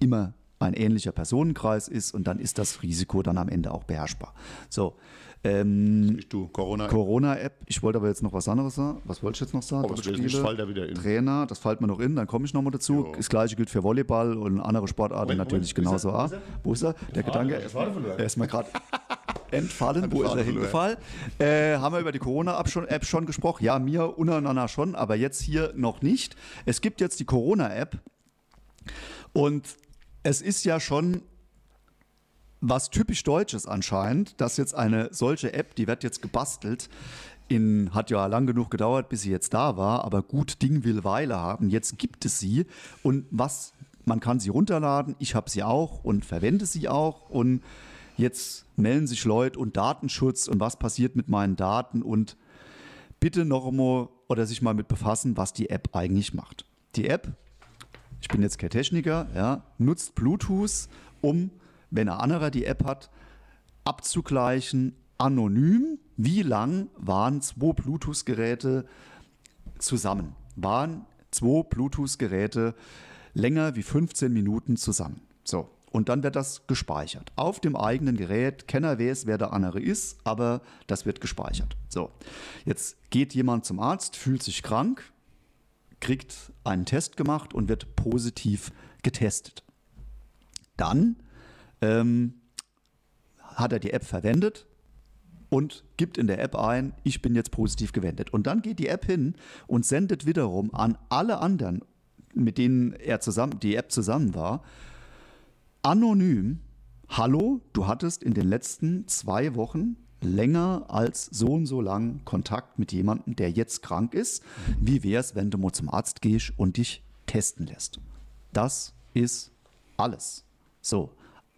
immer ein ähnlicher Personenkreis ist und dann ist das Risiko dann am Ende auch beherrschbar. So, ähm, du, Corona-App. Corona-App. Ich wollte aber jetzt noch was anderes sagen. Was wollte ich jetzt noch sagen? Aber das nicht, fällt da wieder in. Trainer, das fällt mir noch in, dann komme ich nochmal dazu. Jo. Das gleiche gilt für Volleyball und andere Sportarten Moment, natürlich Moment, genauso. Wo ist er? Wo ist er? Der Gedanke, er ist mal gerade entfallen. Wo ist er hingefallen? Äh, haben wir über die Corona-App schon, App schon gesprochen? Ja, mir untereinander schon, aber jetzt hier noch nicht. Es gibt jetzt die Corona-App und es ist ja schon was typisch Deutsches anscheinend, dass jetzt eine solche App, die wird jetzt gebastelt, in, hat ja lang genug gedauert, bis sie jetzt da war, aber gut Ding will Weile haben. Jetzt gibt es sie und was, man kann sie runterladen, ich habe sie auch und verwende sie auch und jetzt melden sich Leute und Datenschutz und was passiert mit meinen Daten und bitte noch einmal oder sich mal mit befassen, was die App eigentlich macht. Die App, ich bin jetzt kein Techniker, ja, nutzt Bluetooth, um, wenn ein anderer die App hat, abzugleichen, anonym, wie lang waren zwei Bluetooth-Geräte zusammen? Waren zwei Bluetooth-Geräte länger wie 15 Minuten zusammen? So. Und dann wird das gespeichert. Auf dem eigenen Gerät. Kenner weiß, wer der andere ist, aber das wird gespeichert. So. Jetzt geht jemand zum Arzt, fühlt sich krank, kriegt einen Test gemacht und wird positiv getestet. Dann ähm, hat er die App verwendet, und gibt in der App ein, ich bin jetzt positiv gewendet. Und dann geht die App hin und sendet wiederum an alle anderen, mit denen er zusammen, die App zusammen war, anonym, hallo, du hattest in den letzten zwei Wochen länger als so und so lang Kontakt mit jemandem, der jetzt krank ist. Wie wäre es, wenn du mal zum Arzt gehst und dich testen lässt? Das ist alles. So,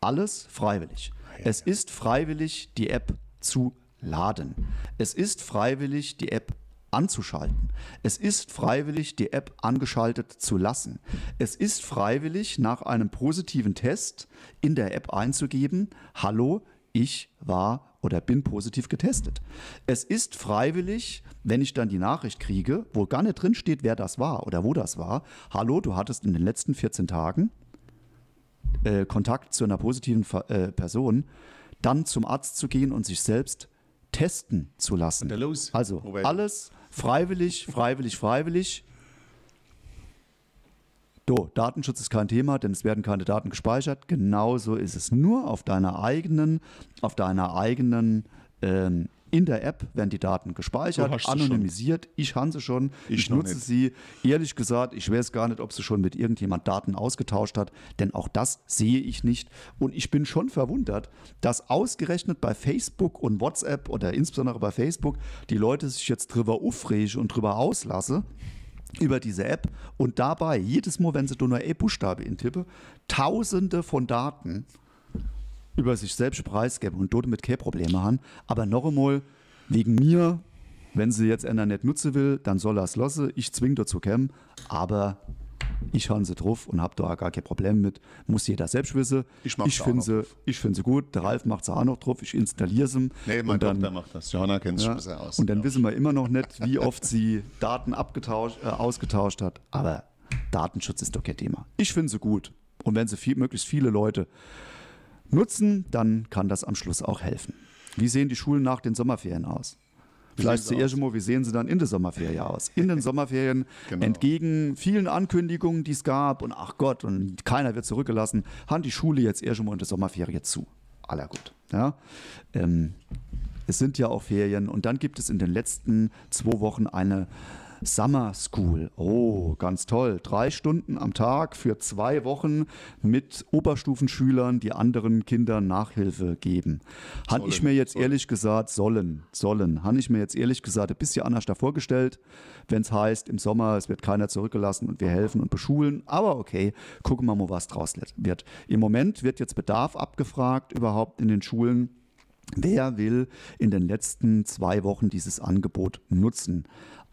alles freiwillig. Es ist freiwillig, die App zu laden. Es ist freiwillig, die App anzuschalten. Es ist freiwillig, die App angeschaltet zu lassen. Es ist freiwillig, nach einem positiven Test in der App einzugeben, hallo, ich war oder bin positiv getestet. Es ist freiwillig, wenn ich dann die Nachricht kriege, wo gar nicht drin steht, wer das war oder wo das war, hallo, du hattest in den letzten 14 Tagen äh, Kontakt zu einer positiven äh, Person, dann zum Arzt zu gehen und sich selbst testen zu lassen. Also alles freiwillig, freiwillig, freiwillig. Do, Datenschutz ist kein Thema, denn es werden keine Daten gespeichert. Genauso ist es nur auf deiner eigenen, auf deiner eigenen ähm, in der App werden die Daten gespeichert, anonymisiert. Ich habe sie schon. Ich, ich nutze sie. Ehrlich gesagt, ich weiß gar nicht, ob sie schon mit irgendjemand Daten ausgetauscht hat, denn auch das sehe ich nicht. Und ich bin schon verwundert, dass ausgerechnet bei Facebook und WhatsApp oder insbesondere bei Facebook die Leute sich jetzt drüber aufregen und drüber auslasse über diese App und dabei jedes Mal, wenn sie nur E-Buchstabe intippe, tausende von Daten über sich selbst preisgeben und dort mit keine Probleme haben. Aber noch einmal, wegen mir, wenn sie jetzt einer nicht nutzen will, dann soll er es lassen. Ich zwinge dazu kämen, aber ich habe sie drauf und habe da gar kein Problem mit. Muss jeder selbst wissen. Ich, ich finde sie, find sie gut. Der Ralf macht sie auch noch drauf. Ich installiere sie. Nee, mein dann, macht das. Johanna kennt sich ja, besser aus. Und dann ja. wissen wir immer noch nicht, wie oft sie Daten abgetauscht, äh, ausgetauscht hat. Aber Datenschutz ist doch kein Thema. Ich finde sie gut. Und wenn sie viel, möglichst viele Leute nutzen, dann kann das am Schluss auch helfen. Wie sehen die Schulen nach den Sommerferien aus? Vielleicht zuerst mal, wie sehen sie dann in der Sommerferien aus? In den Sommerferien, genau. entgegen vielen Ankündigungen, die es gab, und ach Gott, und keiner wird zurückgelassen, hat die Schule jetzt mal in der Sommerferien zu. Aller gut. Ja? Ähm, es sind ja auch Ferien und dann gibt es in den letzten zwei Wochen eine Summer School. Oh, ganz toll. Drei Stunden am Tag für zwei Wochen mit Oberstufenschülern, die anderen Kindern Nachhilfe geben. Habe ich mir jetzt sollen. ehrlich gesagt, sollen, sollen, habe ich mir jetzt ehrlich gesagt ein bisschen anders da vorgestellt, wenn es heißt, im Sommer, es wird keiner zurückgelassen und wir helfen und beschulen. Aber okay, gucken wir mal, was draus wird. Im Moment wird jetzt Bedarf abgefragt überhaupt in den Schulen. Wer will in den letzten zwei Wochen dieses Angebot nutzen?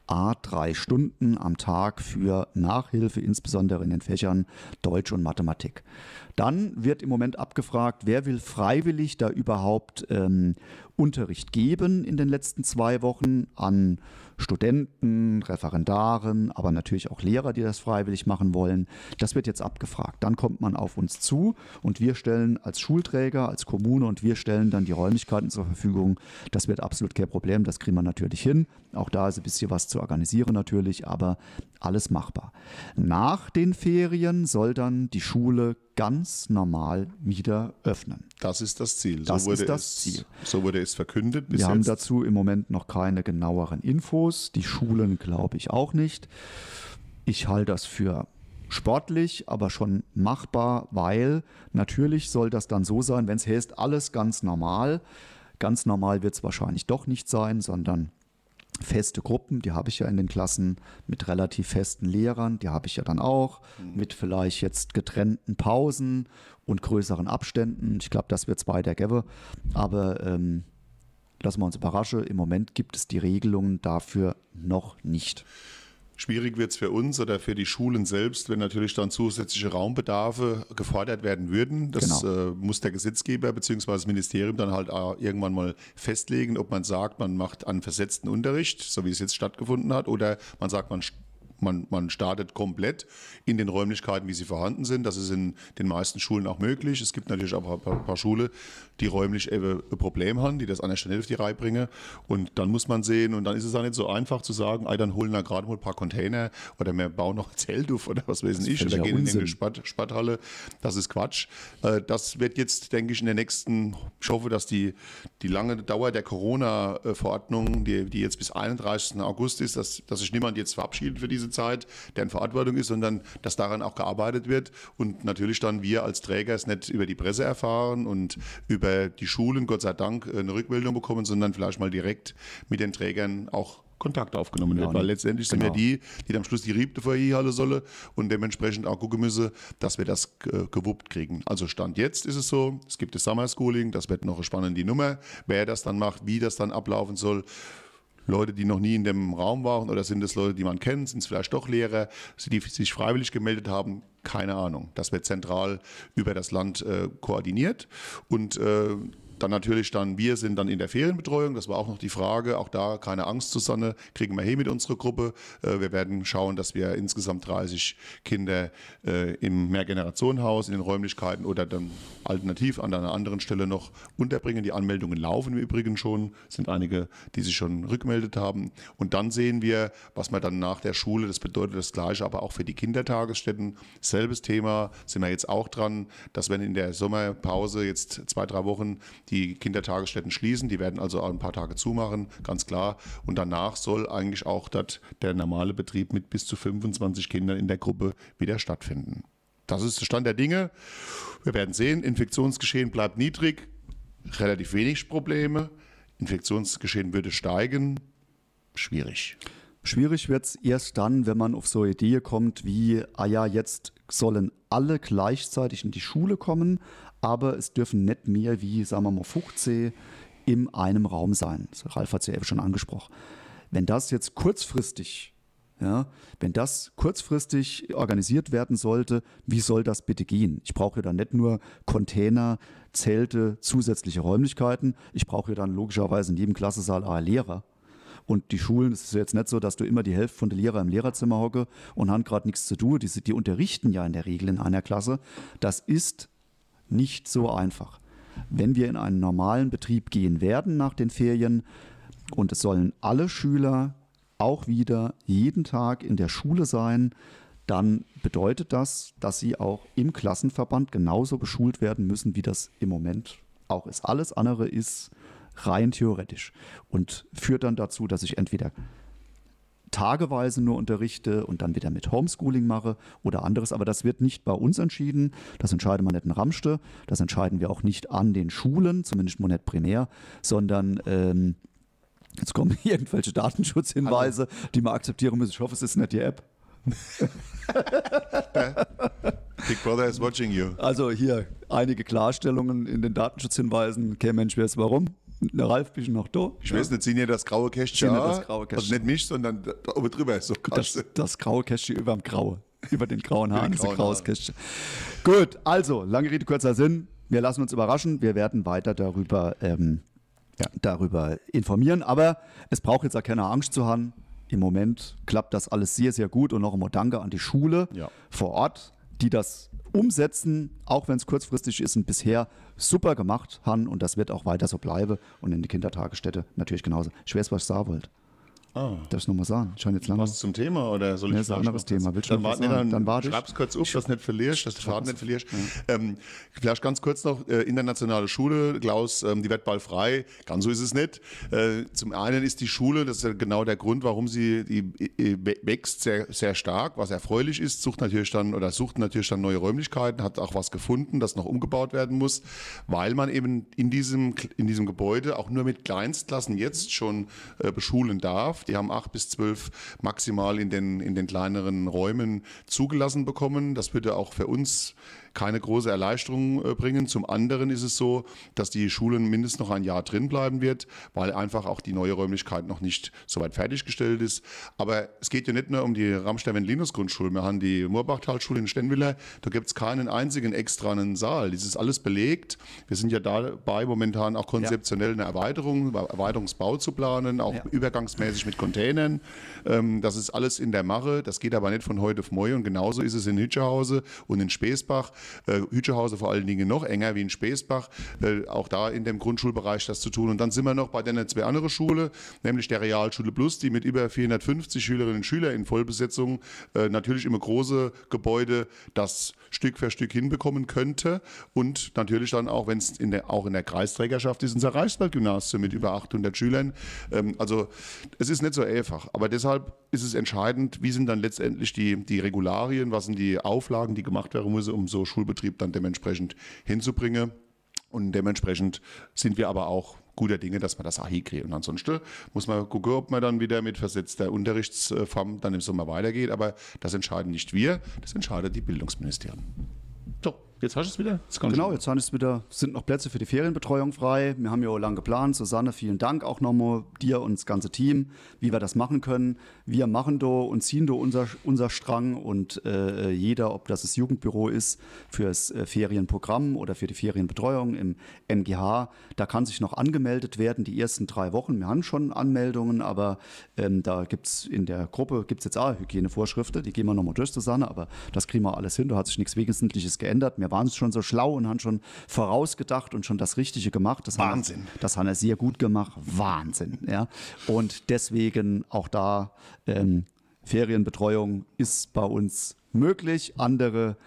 A drei Stunden am Tag für Nachhilfe, insbesondere in den Fächern Deutsch und Mathematik. Dann wird im Moment abgefragt, wer will freiwillig da überhaupt ähm, Unterricht geben in den letzten zwei Wochen an Studenten, Referendaren, aber natürlich auch Lehrer, die das freiwillig machen wollen. Das wird jetzt abgefragt. Dann kommt man auf uns zu und wir stellen als Schulträger, als Kommune und wir stellen dann die Räumlichkeiten zur Verfügung. Das wird absolut kein Problem, das kriegen wir natürlich hin. Auch da ist ein bisschen was zu organisieren natürlich, aber alles machbar. Nach den Ferien soll dann die Schule ganz normal wieder öffnen. Das ist das Ziel. Das so ist das es, Ziel. So wurde es verkündet. Wir jetzt. haben dazu im Moment noch keine genaueren Infos. Die Schulen glaube ich auch nicht. Ich halte das für sportlich, aber schon machbar, weil natürlich soll das dann so sein, wenn es heißt, alles ganz normal. Ganz normal wird es wahrscheinlich doch nicht sein, sondern feste Gruppen, die habe ich ja in den Klassen mit relativ festen Lehrern, die habe ich ja dann auch, mit vielleicht jetzt getrennten Pausen und größeren Abständen. Ich glaube, das wird zwei der Gäbe. Aber ähm, lassen wir uns überraschen, im Moment gibt es die Regelungen dafür noch nicht. Schwierig wird es für uns oder für die Schulen selbst, wenn natürlich dann zusätzliche Raumbedarfe gefordert werden würden. Das genau. äh, muss der Gesetzgeber bzw. das Ministerium dann halt irgendwann mal festlegen, ob man sagt, man macht einen versetzten Unterricht, so wie es jetzt stattgefunden hat, oder man sagt, man man, man startet komplett in den Räumlichkeiten, wie sie vorhanden sind. Das ist in den meisten Schulen auch möglich. Es gibt natürlich auch ein paar, paar Schulen, die räumlich ein Problem haben, die das an der Stelle auf die Reihe bringen. Und dann muss man sehen, und dann ist es auch nicht so einfach zu sagen, ey, dann holen wir gerade mal ein paar Container oder wir bauen noch ein Zelt auf oder was weiß ich, oder gehen in eine Sport, Sporthalle. Das ist Quatsch. Äh, das wird jetzt, denke ich, in der nächsten, ich hoffe, dass die, die lange Dauer der Corona-Verordnung, die, die jetzt bis 31. August ist, dass, dass sich niemand jetzt verabschiedet für diese Zeit, der in Verantwortung ist, sondern dass daran auch gearbeitet wird und natürlich dann wir als Träger es nicht über die Presse erfahren und über die Schulen, Gott sei Dank, eine Rückmeldung bekommen, sondern vielleicht mal direkt mit den Trägern auch Kontakt aufgenommen wird, ja, weil letztendlich genau. sind ja die, die am Schluss die Riebte verhielen sollen und dementsprechend auch gucken müssen, dass wir das gewuppt kriegen. Also Stand jetzt ist es so, es gibt das Summer Schooling, das wird noch eine spannende Nummer, wer das dann macht, wie das dann ablaufen soll. Leute, die noch nie in dem Raum waren oder sind es Leute, die man kennt, sind es vielleicht doch Lehrer, die sich freiwillig gemeldet haben, keine Ahnung. Das wird zentral über das Land äh, koordiniert und äh, dann natürlich dann, wir sind dann in der Ferienbetreuung, das war auch noch die Frage, auch da keine Angst, Susanne, kriegen wir hier mit unserer Gruppe. Äh, wir werden schauen, dass wir insgesamt 30 Kinder äh, im Mehrgenerationenhaus, in den Räumlichkeiten oder dann alternativ an einer anderen Stelle noch unterbringen. Die Anmeldungen laufen im Übrigen schon, sind einige, die sich schon rückmeldet haben. Und dann sehen wir, was wir dann nach der Schule, das bedeutet das Gleiche, aber auch für die Kindertagesstätten, selbes Thema, sind wir jetzt auch dran, dass wenn in der Sommerpause jetzt zwei, drei Wochen die Kindertagesstätten schließen. Die werden also ein paar Tage zumachen, ganz klar. Und danach soll eigentlich auch dat, der normale Betrieb mit bis zu 25 Kindern in der Gruppe wieder stattfinden. Das ist der Stand der Dinge. Wir werden sehen, Infektionsgeschehen bleibt niedrig, relativ wenig Probleme. Infektionsgeschehen würde steigen. Schwierig. Schwierig wird es erst dann, wenn man auf so eine Idee kommt wie, ah ja, jetzt sollen alle gleichzeitig in die Schule kommen, aber es dürfen nicht mehr wie, sagen wir mal, 15 in einem Raum sein. Das Ralf hat es ja eben schon angesprochen. Wenn das jetzt kurzfristig, ja, wenn das kurzfristig organisiert werden sollte, wie soll das bitte gehen? Ich brauche ja dann nicht nur Container, Zelte, zusätzliche Räumlichkeiten. Ich brauche ja dann logischerweise in jedem Klassensaal einen Lehrer. Und die Schulen, es ist jetzt nicht so, dass du immer die Hälfte von den Lehrern im Lehrerzimmer hocke und haben gerade nichts zu tun. Die, die unterrichten ja in der Regel in einer Klasse. Das ist nicht so einfach. Wenn wir in einen normalen Betrieb gehen werden nach den Ferien und es sollen alle Schüler auch wieder jeden Tag in der Schule sein, dann bedeutet das, dass sie auch im Klassenverband genauso beschult werden müssen, wie das im Moment auch ist. Alles andere ist rein theoretisch und führt dann dazu, dass ich entweder tageweise nur unterrichte und dann wieder mit Homeschooling mache oder anderes. Aber das wird nicht bei uns entschieden. Das entscheiden wir nicht in Ramste. Das entscheiden wir auch nicht an den Schulen, zumindest nicht primär, sondern ähm, jetzt kommen irgendwelche Datenschutzhinweise, Hallo. die man akzeptieren muss. Ich hoffe, es ist nicht die App. Big Brother is watching you. Also hier einige Klarstellungen in den Datenschutzhinweisen. Okay, Mensch, wer ist warum? Der Ralf, bist du noch da? Ich weiß nicht, sind hier das graue Kästchen? Ja, das graue Kästchen. Also nicht mich, sondern da oben drüber ist so das, das graue Kästchen über dem Graue. Über den grauen Haaren ist ein graues Kästchen. Gut, also, lange Rede, kurzer Sinn. Wir lassen uns überraschen. Wir werden weiter darüber, ähm, ja, darüber informieren. Aber es braucht jetzt auch keine Angst zu haben. Im Moment klappt das alles sehr, sehr gut. Und noch einmal Danke an die Schule ja. vor Ort, die das umsetzen, auch wenn es kurzfristig ist und bisher super gemacht haben und das wird auch weiter so bleiben und in die Kindertagesstätte natürlich genauso. Ich weiß, was ich sagen wollte. Ah. Darf ich nochmal sagen? Schon jetzt lange. Was zum Thema oder soll ich nee, ist ein anderes Thema. Willst du dann, warte, dann, dann warte ich. Schreib's kurz auf, dass du nicht verlierst, dass du Faden nicht verlierst. Ja. Ähm, vielleicht ganz kurz noch, äh, internationale Schule, Klaus, ähm, die wird bald frei. Ganz so ist es nicht. Äh, zum einen ist die Schule, das ist ja genau der Grund, warum sie die, äh, wächst sehr, sehr stark, was erfreulich ist, sucht natürlich dann oder sucht natürlich dann neue Räumlichkeiten, hat auch was gefunden, das noch umgebaut werden muss, weil man eben in diesem, in diesem Gebäude auch nur mit Kleinstklassen jetzt schon äh, beschulen darf geschafft. Die haben acht bis zwölf maximal in den, in den kleineren Räumen zugelassen bekommen. Das würde auch für uns keine große Erleichterung äh, bringen. Zum anderen ist es so, dass die Schulen mindestens noch ein Jahr drin bleiben wird, weil einfach auch die neue Räumlichkeit noch nicht so weit fertiggestellt ist. Aber es geht ja nicht nur um die Ramstein-Linus-Grundschule. Wir haben die Moorbachtalschule in Stenwiller. Da gibt es keinen einzigen extranen Saal. Das ist alles belegt. Wir sind ja dabei, momentan auch konzeptionell eine Erweiterung, Erweiterungsbau zu planen, auch ja. übergangsmäßig mit Containern. Ähm, das ist alles in der Mache. Das geht aber nicht von heute auf morgen. Und genauso ist es in Hütscherhause und in Speesbach. Äh, Hütschehause vor allen Dingen noch enger wie in Speesbach. Äh, auch da in dem Grundschulbereich das zu tun. Und dann sind wir noch bei den zwei anderen Schule, nämlich der Realschule Plus, die mit über 450 Schülerinnen und Schülern in Vollbesetzung äh, natürlich immer große Gebäude das Stück für Stück hinbekommen könnte. Und natürlich dann auch, wenn es der, auch in der Kreisträgerschaft ist, unser Reichswaldgymnasium mit über 800 Schülern. Ähm, also es ist nicht so einfach. Aber deshalb ist es entscheidend, wie sind dann letztendlich die, die Regularien, was sind die Auflagen, die gemacht werden müssen, um so Schulbetrieb dann dementsprechend hinzubringen. Und dementsprechend sind wir aber auch guter Dinge, dass wir das auch hinkriegen. Und ansonsten muss man gucken, ob man dann wieder mit versetzter Unterrichtsform dann im Sommer weitergeht. Aber das entscheiden nicht wir, das entscheidet die Bildungsministerien. Jetzt hast du es wieder? Genau, jetzt es wieder, sind noch Plätze für die Ferienbetreuung frei. Wir haben ja auch lange geplant. Susanne, vielen Dank auch nochmal dir und das ganze Team, wie wir das machen können. Wir machen da und ziehen da unser, unser Strang und äh, jeder, ob das das Jugendbüro ist, fürs äh, Ferienprogramm oder für die Ferienbetreuung im MGH, da kann sich noch angemeldet werden, die ersten drei Wochen. Wir haben schon Anmeldungen, aber ähm, da gibt es in der Gruppe, gibt es jetzt auch Hygienevorschriften, die gehen wir nochmal durch, Susanne, aber das kriegen wir alles hin. Da hat sich nichts Wesentliches geändert. Wir waren schon so schlau und haben schon vorausgedacht und schon das Richtige gemacht. Das Wahnsinn. Haben, das haben wir sehr gut gemacht. Wahnsinn. Ja. Und deswegen auch da ähm, Ferienbetreuung ist bei uns möglich. Andere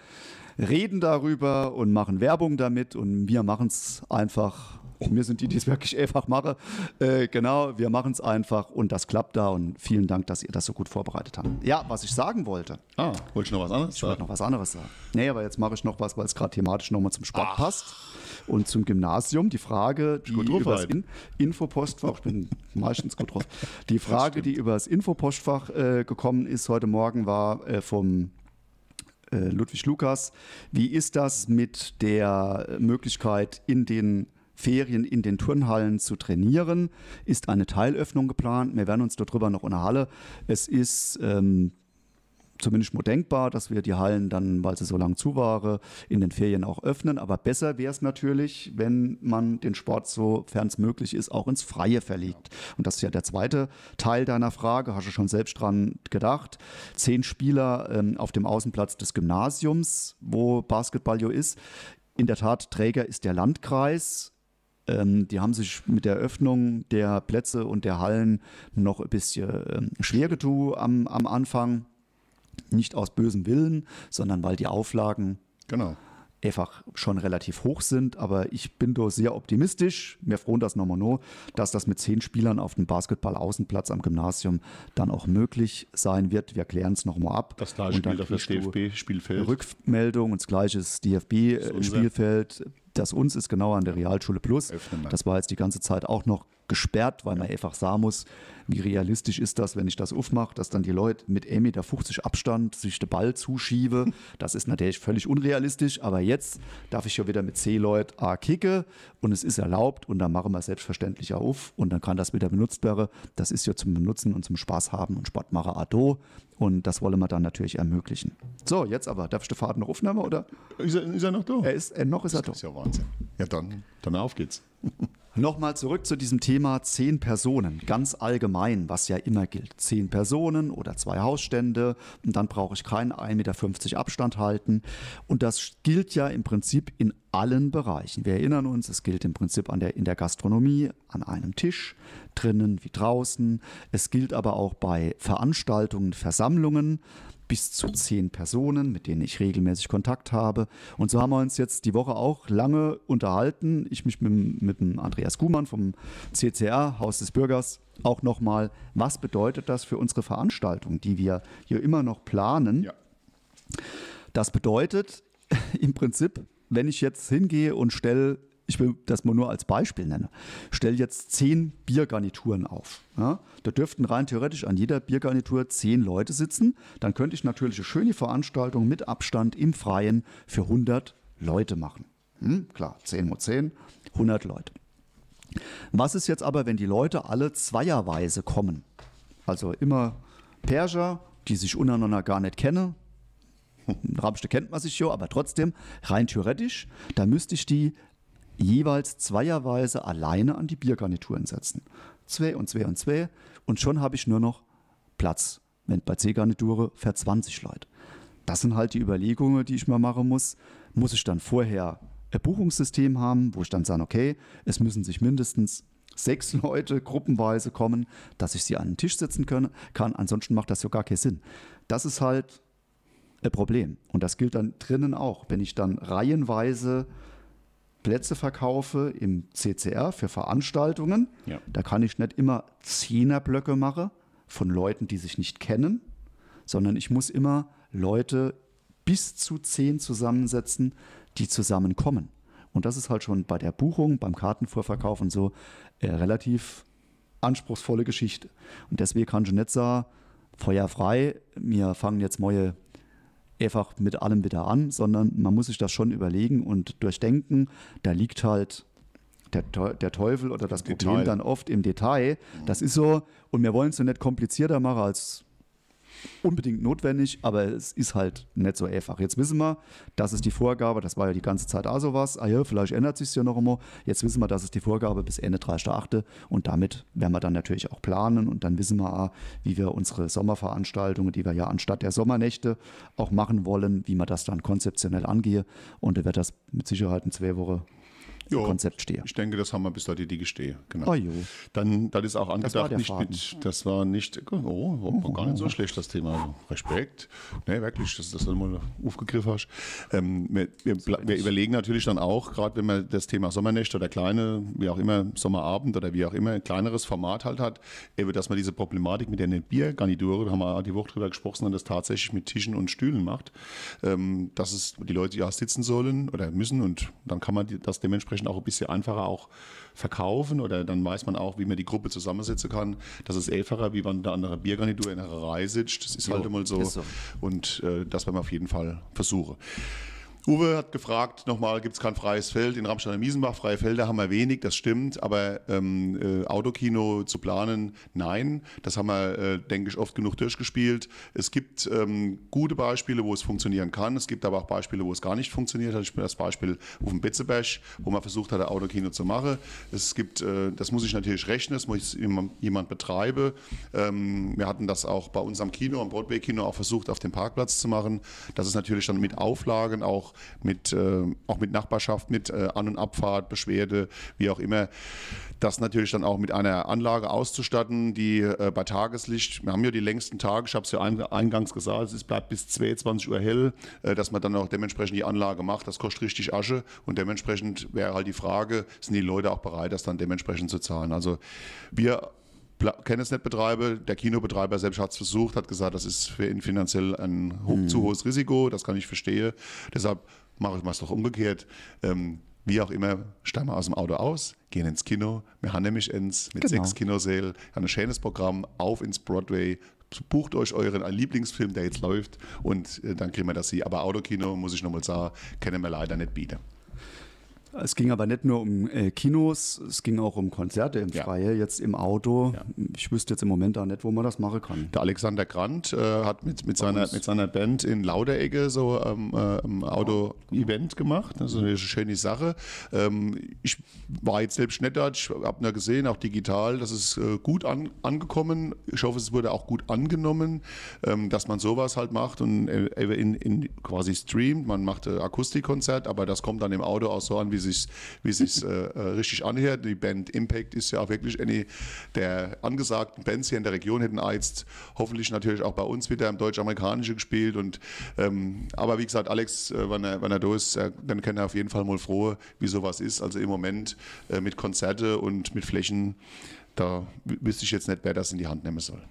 reden darüber und machen Werbung damit und wir machen es einfach wir sind die, die es wirklich einfach machen. Äh, genau, wir machen es einfach und das klappt da und vielen Dank, dass ihr das so gut vorbereitet habt. Ja, was ich sagen wollte. Ah, wollte ich noch was anderes ich wollte noch was anderes sagen. Nee, aber jetzt mache ich noch was, weil es gerade thematisch nochmal zum Sport Ach. passt und zum Gymnasium. Die Frage, die über das In Infopostfach, ich bin meistens gut drauf, die Frage, die über das Infopostfach äh, gekommen ist heute Morgen, war äh, vom äh, Ludwig Lukas. Wie ist das mit der Möglichkeit, in den Ferien in den Turnhallen zu trainieren. Ist eine Teilöffnung geplant. Wir werden uns darüber noch unterhalten. Es ist ähm, zumindest mal denkbar, dass wir die Hallen dann, weil sie so lang zu waren, in den Ferien auch öffnen. Aber besser wäre es natürlich, wenn man den Sport, sofern es möglich ist, auch ins Freie verlegt. Und das ist ja der zweite Teil deiner Frage. Hast du schon selbst dran gedacht? Zehn Spieler ähm, auf dem Außenplatz des Gymnasiums, wo Basketball jo ist. In der Tat, Träger ist der Landkreis. Ähm, die haben sich mit der Öffnung der Plätze und der Hallen noch ein bisschen ähm, schwer getan am, am Anfang. Nicht aus bösem Willen, sondern weil die Auflagen genau. einfach schon relativ hoch sind. Aber ich bin da sehr optimistisch, mir froh das nochmal nur, dass das mit zehn Spielern auf dem Basketball-Außenplatz am Gymnasium dann auch möglich sein wird. Wir klären es nochmal ab. Das gleiche gilt auf das DFB-Spielfeld. Rückmeldung und das gleiche DFB-Spielfeld das uns ist genau an der Realschule Plus. Das war jetzt die ganze Zeit auch noch gesperrt, weil man einfach sagen muss, wie realistisch ist das, wenn ich das aufmache, dass dann die Leute mit 1,50 Meter Abstand sich den Ball zuschiebe. Das ist natürlich völlig unrealistisch, aber jetzt darf ich ja wieder mit C-Leuten A kicke und es ist erlaubt und dann machen wir selbstverständlich auf und dann kann das wieder benutzt werden. Das ist ja zum Benutzen und zum Spaß haben und Sport machen Ado und das wollen wir dann natürlich ermöglichen. So, jetzt aber, darf ich den Faden noch aufnehmen oder? Ist er, ist er noch da? Er ist, äh, noch ist er da. Das ist ja Wahnsinn. Ja, dann, dann auf geht's. Nochmal zurück zu diesem Thema zehn Personen, ganz allgemein, was ja immer gilt. Zehn Personen oder zwei Hausstände und dann brauche ich keinen 1,50 Meter Abstand halten. Und das gilt ja im Prinzip in allen Bereichen. Wir erinnern uns, es gilt im Prinzip an der, in der Gastronomie, an einem Tisch, drinnen wie draußen. Es gilt aber auch bei Veranstaltungen, Versammlungen bis zu zehn Personen, mit denen ich regelmäßig Kontakt habe. Und so haben wir uns jetzt die Woche auch lange unterhalten. Ich mich mit, mit dem Andreas Gumann vom CCR, Haus des Bürgers, auch nochmal, was bedeutet das für unsere Veranstaltung, die wir hier immer noch planen. Ja. Das bedeutet im Prinzip, wenn ich jetzt hingehe und stelle ich will das mal nur als Beispiel nennen. Stell jetzt zehn Biergarnituren auf. Ja? Da dürften rein theoretisch an jeder Biergarnitur zehn Leute sitzen. Dann könnte ich natürlich eine schöne Veranstaltung mit Abstand im Freien für 100 Leute machen. Hm? Klar, 10 mal 10, 100 Leute. Was ist jetzt aber, wenn die Leute alle zweierweise kommen? Also immer Perser, die sich untereinander gar nicht kennen. Rabste kennt man sich ja, aber trotzdem, rein theoretisch, da müsste ich die jeweils zweierweise alleine an die Biergarnituren setzen. Zwei und zwei und zwei und schon habe ich nur noch Platz. Wenn bei C-Garniture für 20 Leute. Das sind halt die Überlegungen, die ich mir machen muss. Muss ich dann vorher ein Buchungssystem haben, wo ich dann sage, okay, es müssen sich mindestens sechs Leute gruppenweise kommen, dass ich sie an den Tisch setzen können, kann. Ansonsten macht das ja gar keinen Sinn. Das ist halt ein Problem. Und das gilt dann drinnen auch. Wenn ich dann reihenweise Plätze verkaufe im CCR für Veranstaltungen, ja. da kann ich nicht immer Zehnerblöcke machen von Leuten, die sich nicht kennen, sondern ich muss immer Leute bis zu zehn zusammensetzen, die zusammenkommen. Und das ist halt schon bei der Buchung, beim Kartenvorverkauf und so äh, relativ anspruchsvolle Geschichte. Und deswegen kann ich nicht sagen, feuerfrei, wir fangen jetzt neue einfach mit allem wieder an, sondern man muss sich das schon überlegen und durchdenken. Da liegt halt der, der Teufel oder das Problem Detail. dann oft im Detail. Das ist so, und wir wollen es so nicht komplizierter machen als unbedingt notwendig, aber es ist halt nicht so einfach. Jetzt wissen wir, das ist die Vorgabe, das war ja die ganze Zeit auch sowas. Ah ja, vielleicht ändert sich es ja noch immer. Jetzt wissen wir, das ist die Vorgabe bis Ende 30.8. und damit werden wir dann natürlich auch planen und dann wissen wir auch, wie wir unsere Sommerveranstaltungen, die wir ja anstatt der Sommernächte auch machen wollen, wie man das dann konzeptionell angehe und da wird das mit Sicherheit in zwei Wochen jo, Konzept stehe. Ich denke, das haben wir bis dahin die gestehe. Genau. Oh, jo. Dann, dann ist auch angedacht, das nicht mit, das war nicht, oh, war gar nicht so schlecht das Thema. Respekt. Nee, wirklich, dass du das mal aufgegriffen hast. Ähm, wir, wir, wir, überlegen natürlich dann auch, gerade wenn man das Thema Sommernächte oder kleine, wie auch immer, Sommerabend oder wie auch immer, ein kleineres Format halt hat, eben, dass man diese Problematik mit der Biergarniture, da haben wir die Woche drüber gesprochen, das tatsächlich mit Tischen und Stühlen macht, ähm, dass es die Leute ja sitzen sollen oder müssen und dann kann man das dementsprechend dementsprechend auch ein bisschen einfacher auch verkaufen oder dann weiß man auch, wie man die Gruppe zusammensetzen kann. Das ist einfacher, wie man da an der Biergarnitur in einer Reihe sitzt. Das ist jo, halt immer so. so. Und äh, das werden wir auf jeden Fall versuchen. Uwe hat gefragt, nochmal, gibt es kein freies Feld in Ramstein-Miesenbach? Freie Felder haben wir wenig, das stimmt, aber ähm, äh, Autokino zu planen, nein. Das haben wir, äh, denke ich, oft genug durchgespielt. Es gibt ähm, gute Beispiele, wo es funktionieren kann. Es gibt aber auch Beispiele, wo es gar nicht funktioniert hat. Ich bin das Beispiel auf dem Betzeberg, wo man versucht hat, Autokino zu machen. Es gibt, äh, das muss ich natürlich rechnen, das muss jemand betreiben. Ähm, wir hatten das auch bei uns am Kino, am Broadway-Kino auch versucht, auf dem Parkplatz zu machen. Das ist natürlich dann mit Auflagen auch mit, äh, auch mit Nachbarschaft, mit äh, An- und Abfahrt, Beschwerde, wie auch immer. Das natürlich dann auch mit einer Anlage auszustatten, die äh, bei Tageslicht, wir haben ja die längsten Tage, ich habe es ja eingangs gesagt, es bleibt bis 22 Uhr hell, äh, dass man dann auch dementsprechend die Anlage macht. Das kostet richtig Asche und dementsprechend wäre halt die Frage, sind die Leute auch bereit, das dann dementsprechend zu zahlen? Also wir Kennetnet-Betreiber, der Kinobetreiber selbst hat es versucht, hat gesagt, das ist für ihn finanziell ein ho mhm. zu hohes Risiko, das kann ich verstehen. Deshalb mache ich es doch umgekehrt. Ähm, wie auch immer, steigen wir aus dem Auto aus, gehen ins Kino. Wir haben nämlich ins, mit genau. sechs Kinosälen ein schönes Programm auf ins Broadway. Bucht euch euren Lieblingsfilm, der jetzt läuft, und äh, dann kriegen wir das hier. Aber Autokino, muss ich nochmal sagen, können wir leider nicht bieten. Es ging aber nicht nur um äh, Kinos, es ging auch um Konzerte im ja. Freie, jetzt im Auto. Ja. Ich wüsste jetzt im Moment auch nicht, wo man das machen kann. Der Alexander Grant äh, hat mit, mit, seiner, mit seiner Band in Lauderecke so ähm, äh, ein Auto-Event gemacht. Das ist eine schöne Sache. Ähm, ich war jetzt selbst nicht da, ich habe nur gesehen, auch digital, das ist äh, gut an, angekommen. Ich hoffe, es wurde auch gut angenommen, ähm, dass man sowas halt macht und äh, in, in quasi streamt. Man macht Akustikkonzert, aber das kommt dann im Auto auch so an, wie sich wie sich's, äh, äh, richtig anhört. Die Band Impact ist ja auch wirklich eine der angesagten Bands hier in der Region, hätten jetzt hoffentlich natürlich auch bei uns wieder im Deutsch-Amerikanischen gespielt. Und, ähm, aber wie gesagt, Alex, äh, wenn, er, wenn er da ist, äh, dann kann er auf jeden Fall mal froh, wie sowas ist. Also im Moment äh, mit Konzerte und mit Flächen, da wüsste ich jetzt nicht, wer das in die Hand nehmen soll.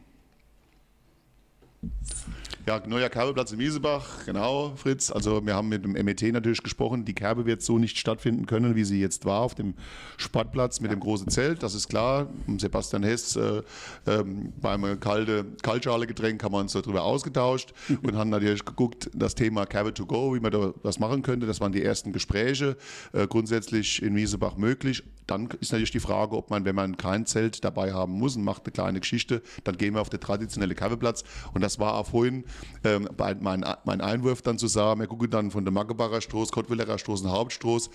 Ja, neuer Kerbeplatz in Wiesebach, genau, Fritz. Also wir haben mit dem MET natürlich gesprochen. Die Kerbe wird so nicht stattfinden können, wie sie jetzt war auf dem Sportplatz mit dem großen Zelt. Das ist klar. Sebastian Hess äh, äh, beim kalte Kaltschale-Getränk haben wir uns darüber ausgetauscht und haben natürlich geguckt, das Thema Kerbe to go, wie man da was machen könnte. Das waren die ersten Gespräche. Äh, grundsätzlich in Wiesebach möglich. Dann ist natürlich die Frage, ob man, wenn man kein Zelt dabei haben muss und macht eine kleine Geschichte, dann gehen wir auf den traditionellen Kerbeplatz. Und das war auch vorhin ähm, mein, mein Einwurf dann zu sagen, wir gucken dann von der Maggebacher Stroß, Kottwillerer Stroß und Hauptstroß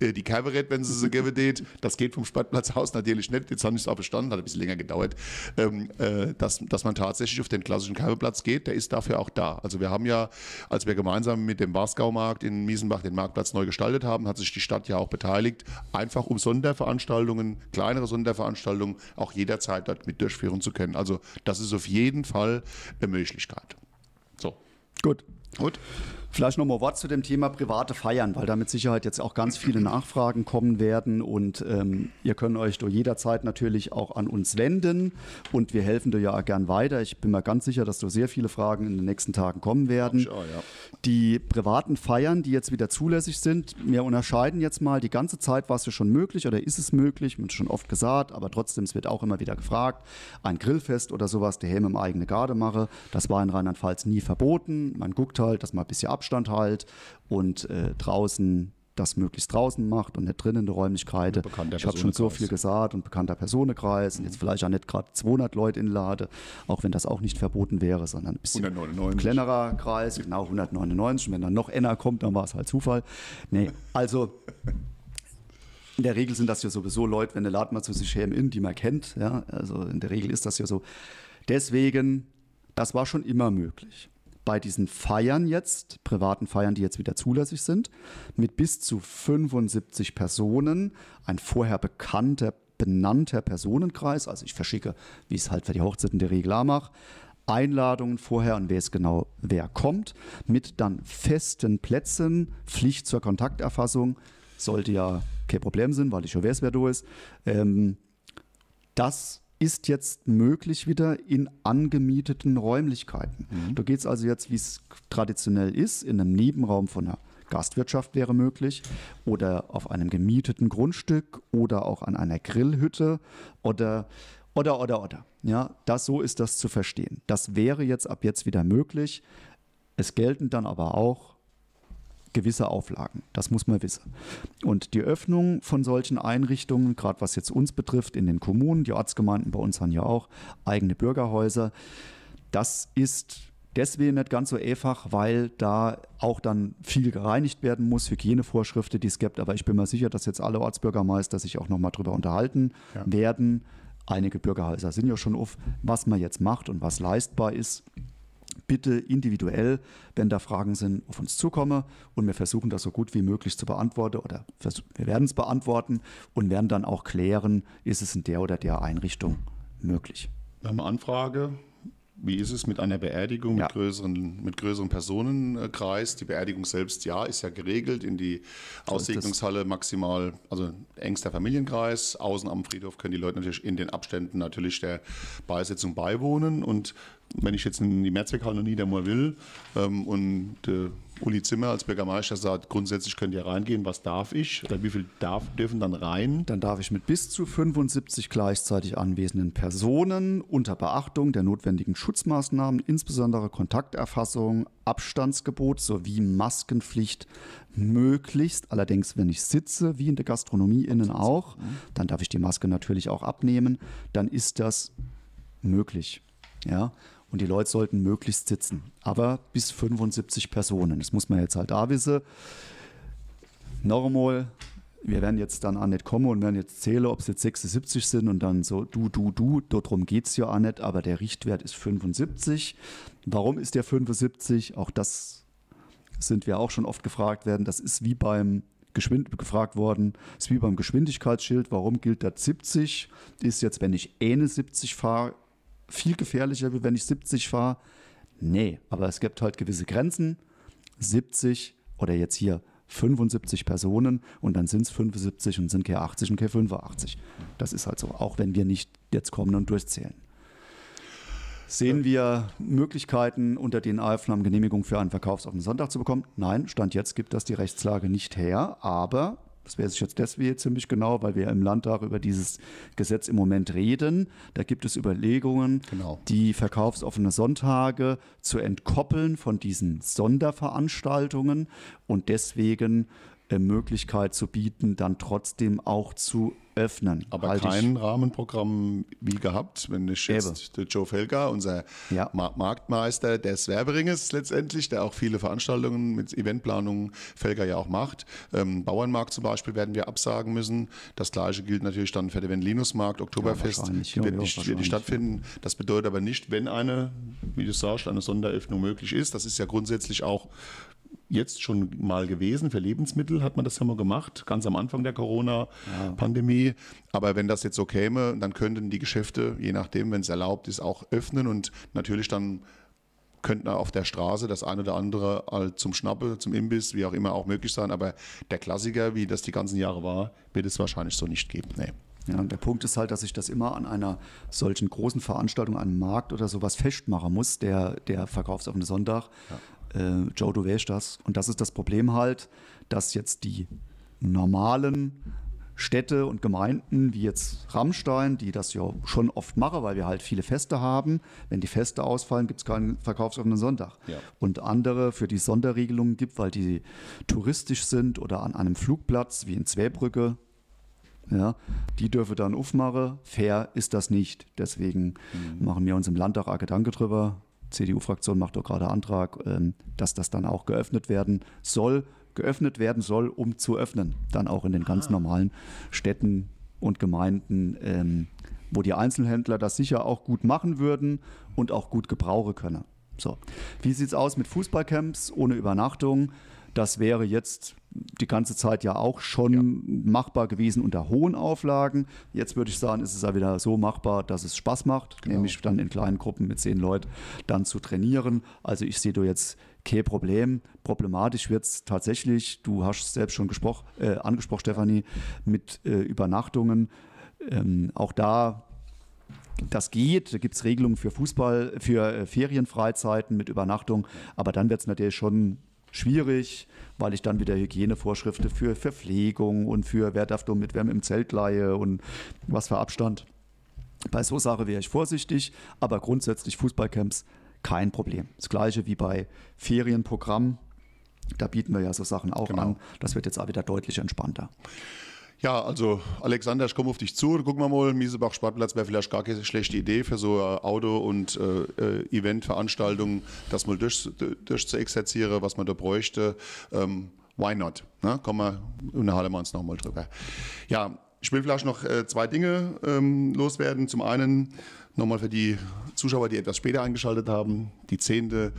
äh, die Kabarett, wenn sie sie geben Das geht vom Sportplatz aus natürlich nicht. Jetzt habe ich es auch bestanden, hat ein bisschen länger gedauert, ähm, äh, dass, dass man tatsächlich auf den klassischen Kabarplatz geht. Der ist dafür auch da. Also wir haben ja, als wir gemeinsam mit dem Wasgau-Markt in Miesenbach den Marktplatz neu gestaltet haben, hat sich die Stadt ja auch beteiligt, einfach um Sonderveranstaltungen, kleinere Sonderveranstaltungen auch jederzeit dort mit durchführen zu können. Also das ist auf jeden Fall eine Möglichkeit. Gut. Gut. Vielleicht noch mal Wort zu dem Thema private Feiern, weil da mit Sicherheit jetzt auch ganz viele Nachfragen kommen werden und ähm, ihr könnt euch da jederzeit natürlich auch an uns wenden und wir helfen dir ja auch gern weiter. Ich bin mir ganz sicher, dass da sehr viele Fragen in den nächsten Tagen kommen werden. Auch, ja. Die privaten Feiern, die jetzt wieder zulässig sind, wir unterscheiden jetzt mal, die ganze Zeit war es ja schon möglich oder ist es möglich, wird schon oft gesagt, aber trotzdem, es wird auch immer wieder gefragt, ein Grillfest oder sowas, der Helm im eigenen Garde mache, das war in Rheinland-Pfalz nie verboten. Man guckt halt, dass man ein bisschen Abstand Abstand halt und äh, draußen das möglichst draußen macht und nicht drinnen in der Räumlichkeit. Ich habe schon so viel gesagt und bekannter Personenkreis und jetzt vielleicht auch nicht gerade 200 Leute inlade, auch wenn das auch nicht verboten wäre, sondern ein bisschen 199. kleinerer Kreis, genau 199. Und wenn dann noch einer kommt, dann war es halt Zufall. Nee, also in der Regel sind das ja sowieso Leute, wenn der Laden mal zu sich her in, die man kennt. Ja, also in der Regel ist das ja so. Deswegen, das war schon immer möglich bei diesen Feiern jetzt, privaten Feiern, die jetzt wieder zulässig sind, mit bis zu 75 Personen, ein vorher bekannter, benannter Personenkreis, also ich verschicke, wie es halt für die Hochzeiten der Regel mache, Einladungen vorher und wer es genau, wer kommt, mit dann festen Plätzen, Pflicht zur Kontakterfassung, sollte ja kein Problem sein, weil ich schon weiß, wer du ist. Ähm, das ist jetzt möglich wieder in angemieteten Räumlichkeiten. Mhm. Da geht es also jetzt, wie es traditionell ist, in einem Nebenraum von einer Gastwirtschaft wäre möglich oder auf einem gemieteten Grundstück oder auch an einer Grillhütte oder oder oder oder. Ja, das so ist das zu verstehen. Das wäre jetzt ab jetzt wieder möglich. Es gelten dann aber auch gewisse Auflagen. Das muss man wissen. Und die Öffnung von solchen Einrichtungen, gerade was jetzt uns betrifft, in den Kommunen, die Ortsgemeinden bei uns haben ja auch eigene Bürgerhäuser, das ist deswegen nicht ganz so einfach, weil da auch dann viel gereinigt werden muss, Hygienevorschriften, die es gibt. Aber ich bin mir sicher, dass jetzt alle Ortsbürgermeister sich auch nochmal drüber unterhalten ja. werden. Einige Bürgerhäuser sind ja schon auf, was man jetzt macht und was leistbar ist bitte individuell, wenn da Fragen sind, auf uns zukommen und wir versuchen das so gut wie möglich zu beantworten oder wir werden es beantworten und werden dann auch klären, ist es in der oder der Einrichtung möglich. Wir haben eine Anfrage wie ist es mit einer Beerdigung ja. mit, größeren, mit größerem Personenkreis? Die Beerdigung selbst, ja, ist ja geregelt in die Aussegnungshalle maximal, also engster Familienkreis. Außen am Friedhof können die Leute natürlich in den Abständen natürlich der Beisetzung beiwohnen. Und wenn ich jetzt in die Mehrzweckhalle noch nie der will ähm, und äh, Uli Zimmer als Bürgermeister sagt, grundsätzlich könnt ihr reingehen, was darf ich oder wie viel darf, dürfen dann rein? Dann darf ich mit bis zu 75 gleichzeitig anwesenden Personen unter Beachtung der notwendigen Schutzmaßnahmen, insbesondere Kontakterfassung, Abstandsgebot sowie Maskenpflicht möglichst, allerdings wenn ich sitze, wie in der Gastronomie innen auch, dann darf ich die Maske natürlich auch abnehmen, dann ist das möglich. Ja, und die Leute sollten möglichst sitzen. Aber bis 75 Personen. Das muss man jetzt halt da wissen. Normal, wir werden jetzt dann auch nicht kommen und werden jetzt zählen, ob es jetzt 76 sind und dann so du, du, du. Darum geht es ja auch nicht, aber der Richtwert ist 75. Warum ist der 75? Auch das sind wir auch schon oft gefragt werden. Das ist wie beim Geschwind gefragt worden, ist wie beim Geschwindigkeitsschild. Warum gilt das 70? Ist jetzt, wenn ich eine 70 fahre, viel gefährlicher, wie wenn ich 70 fahre. Nee, aber es gibt halt gewisse Grenzen. 70 oder jetzt hier 75 Personen und dann sind es 75 und sind keine 80 und keine 85. Das ist halt so, auch wenn wir nicht jetzt kommen und durchzählen. Sehen wir Möglichkeiten, unter den Aufnahmen Genehmigung für einen Verkaufsoffenen Sonntag zu bekommen? Nein, Stand jetzt gibt das die Rechtslage nicht her, aber das weiß ich jetzt deswegen ziemlich genau, weil wir im Landtag über dieses Gesetz im Moment reden. Da gibt es Überlegungen, Genau. die verkaufsoffene Sonntage zu entkoppeln von diesen Sonderveranstaltungen und deswegen Möglichkeit zu bieten, dann trotzdem auch zu öffnen. Aber Halte ich- kein Rahmenprogramm wie gehabt, wenn ich jetzt der Joe Felger, unser Ja. Ma- Marktmeister des Werberinges letztendlich, der auch viele Veranstaltungen mit Eventplanung Felger ja auch macht. Ähm, Bauernmarkt zum Beispiel werden wir absagen müssen. Das gleiche gilt natürlich dann für den Venlinusmarkt, Oktoberfest wird, Ja, ja, nicht, wird nicht stattfinden. Das bedeutet aber nicht, wenn eine, wie du sagst, eine Sonderöffnung möglich ist. Das ist ja grundsätzlich auch jetzt schon mal gewesen. Für Lebensmittel hat man das ja mal gemacht, ganz am Anfang der Corona-Pandemie. Aber wenn das jetzt so käme, dann könnten die Geschäfte, je nachdem, wenn es erlaubt ist, auch öffnen und natürlich dann könnten auf der Straße das eine oder andere halt zum Schnappe, zum Imbiss, wie auch immer, auch möglich sein. Aber der Klassiker, wie das die ganzen Jahre war, wird es wahrscheinlich so nicht geben. Nee. Ja, und der Punkt ist halt, dass ich das immer an einer solchen großen Veranstaltung, einem Markt oder sowas festmachen muss, der, der verkaufsoffene Sonntag. Äh, Joe, du weißt das. Und das ist das Problem halt, dass jetzt die normalen Städte und Gemeinden, wie jetzt Rammstein, die das ja schon oft machen, weil wir halt viele Feste haben. Wenn die Feste ausfallen, gibt es keinen verkaufsoffenen Sonntag. Ja. Und andere für die Sonderregelungen gibt, weil die touristisch sind oder an einem Flugplatz wie in Zweibrücke, ja, die dürfen dann aufmachen. Fair ist das nicht. Deswegen machen wir uns im Landtag auch Gedanken drüber. CDU-Fraktion macht doch gerade Antrag, ähm, dass das dann auch geöffnet werden soll. Geöffnet werden soll, um zu öffnen. Dann auch in den ganz normalen Städten und Gemeinden, ähm, wo die Einzelhändler das sicher auch gut machen würden und auch gut gebrauchen können. So. Wie sieht es aus mit Fußballcamps ohne Übernachtung? Das wäre jetzt die ganze Zeit ja auch schon machbar gewesen unter hohen Auflagen. Jetzt würde ich sagen, ist es ja wieder so machbar, dass es Spaß macht, nämlich dann in kleinen Gruppen mit zehn Leuten dann zu trainieren. Also ich sehe da jetzt kein Problem. Problematisch wird es tatsächlich, du hast es selbst schon äh, angesprochen, Stefanie, mit äh, Übernachtungen. Ähm, auch da das geht, da gibt es Regelungen für Fußball, für äh, Ferienfreizeiten mit Übernachtung, aber dann wird es natürlich schon schwierig, weil ich dann wieder Hygienevorschriften für Verpflegung und für wer darf nur mit wem im Zelt leihe und was für Abstand. Bei so Sache wäre ich vorsichtig, aber grundsätzlich Fußballcamps kein Problem. Das gleiche wie bei Ferienprogrammen. Da bieten wir ja so Sachen auch Genau. an. Das wird jetzt auch wieder deutlich entspannter. Ja, also Alexander, ich komme auf dich zu. Gucken wir mal, Miesebach Sportplatz wäre vielleicht gar keine schlechte Idee für so eine Auto- und äh, äh, Eventveranstaltungen, das mal durch, durch zu exerzieren, was man da bräuchte. Ähm, why not? Ne? Kommen wir, unterhalten wir uns nochmal drüber. Ja, ich will vielleicht noch äh, zwei Dinge ähm, loswerden. Zum einen nochmal für die Zuschauer, die etwas später eingeschaltet haben, die zehnte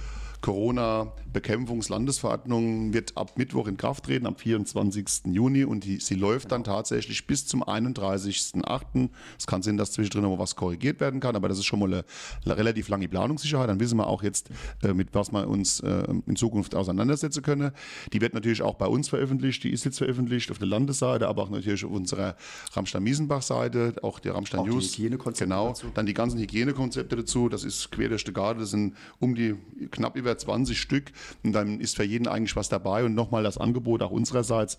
Corona-Bekämpfungslandesverordnung wird ab Mittwoch in Kraft treten, am 24. Juni und die, sie läuft dann tatsächlich bis zum 31.08. Es kann sein, dass zwischendrin noch was korrigiert werden kann, aber das ist schon mal eine, eine relativ lange Planungssicherheit. Dann wissen wir auch jetzt, äh, mit was wir uns äh, in Zukunft auseinandersetzen können. Die wird natürlich auch bei uns veröffentlicht, die ist jetzt veröffentlicht auf der Landesseite, aber auch natürlich auf unserer Rammstein-Miesenbach-Seite, auch der Rammstein Auch die News. Hygienekonzepte Genau, dazu. dann die ganzen Hygienekonzepte dazu, das ist quer durch die Garde, das sind um die knapp über 20 Stück und dann ist für jeden eigentlich was dabei und nochmal das Angebot auch unsererseits.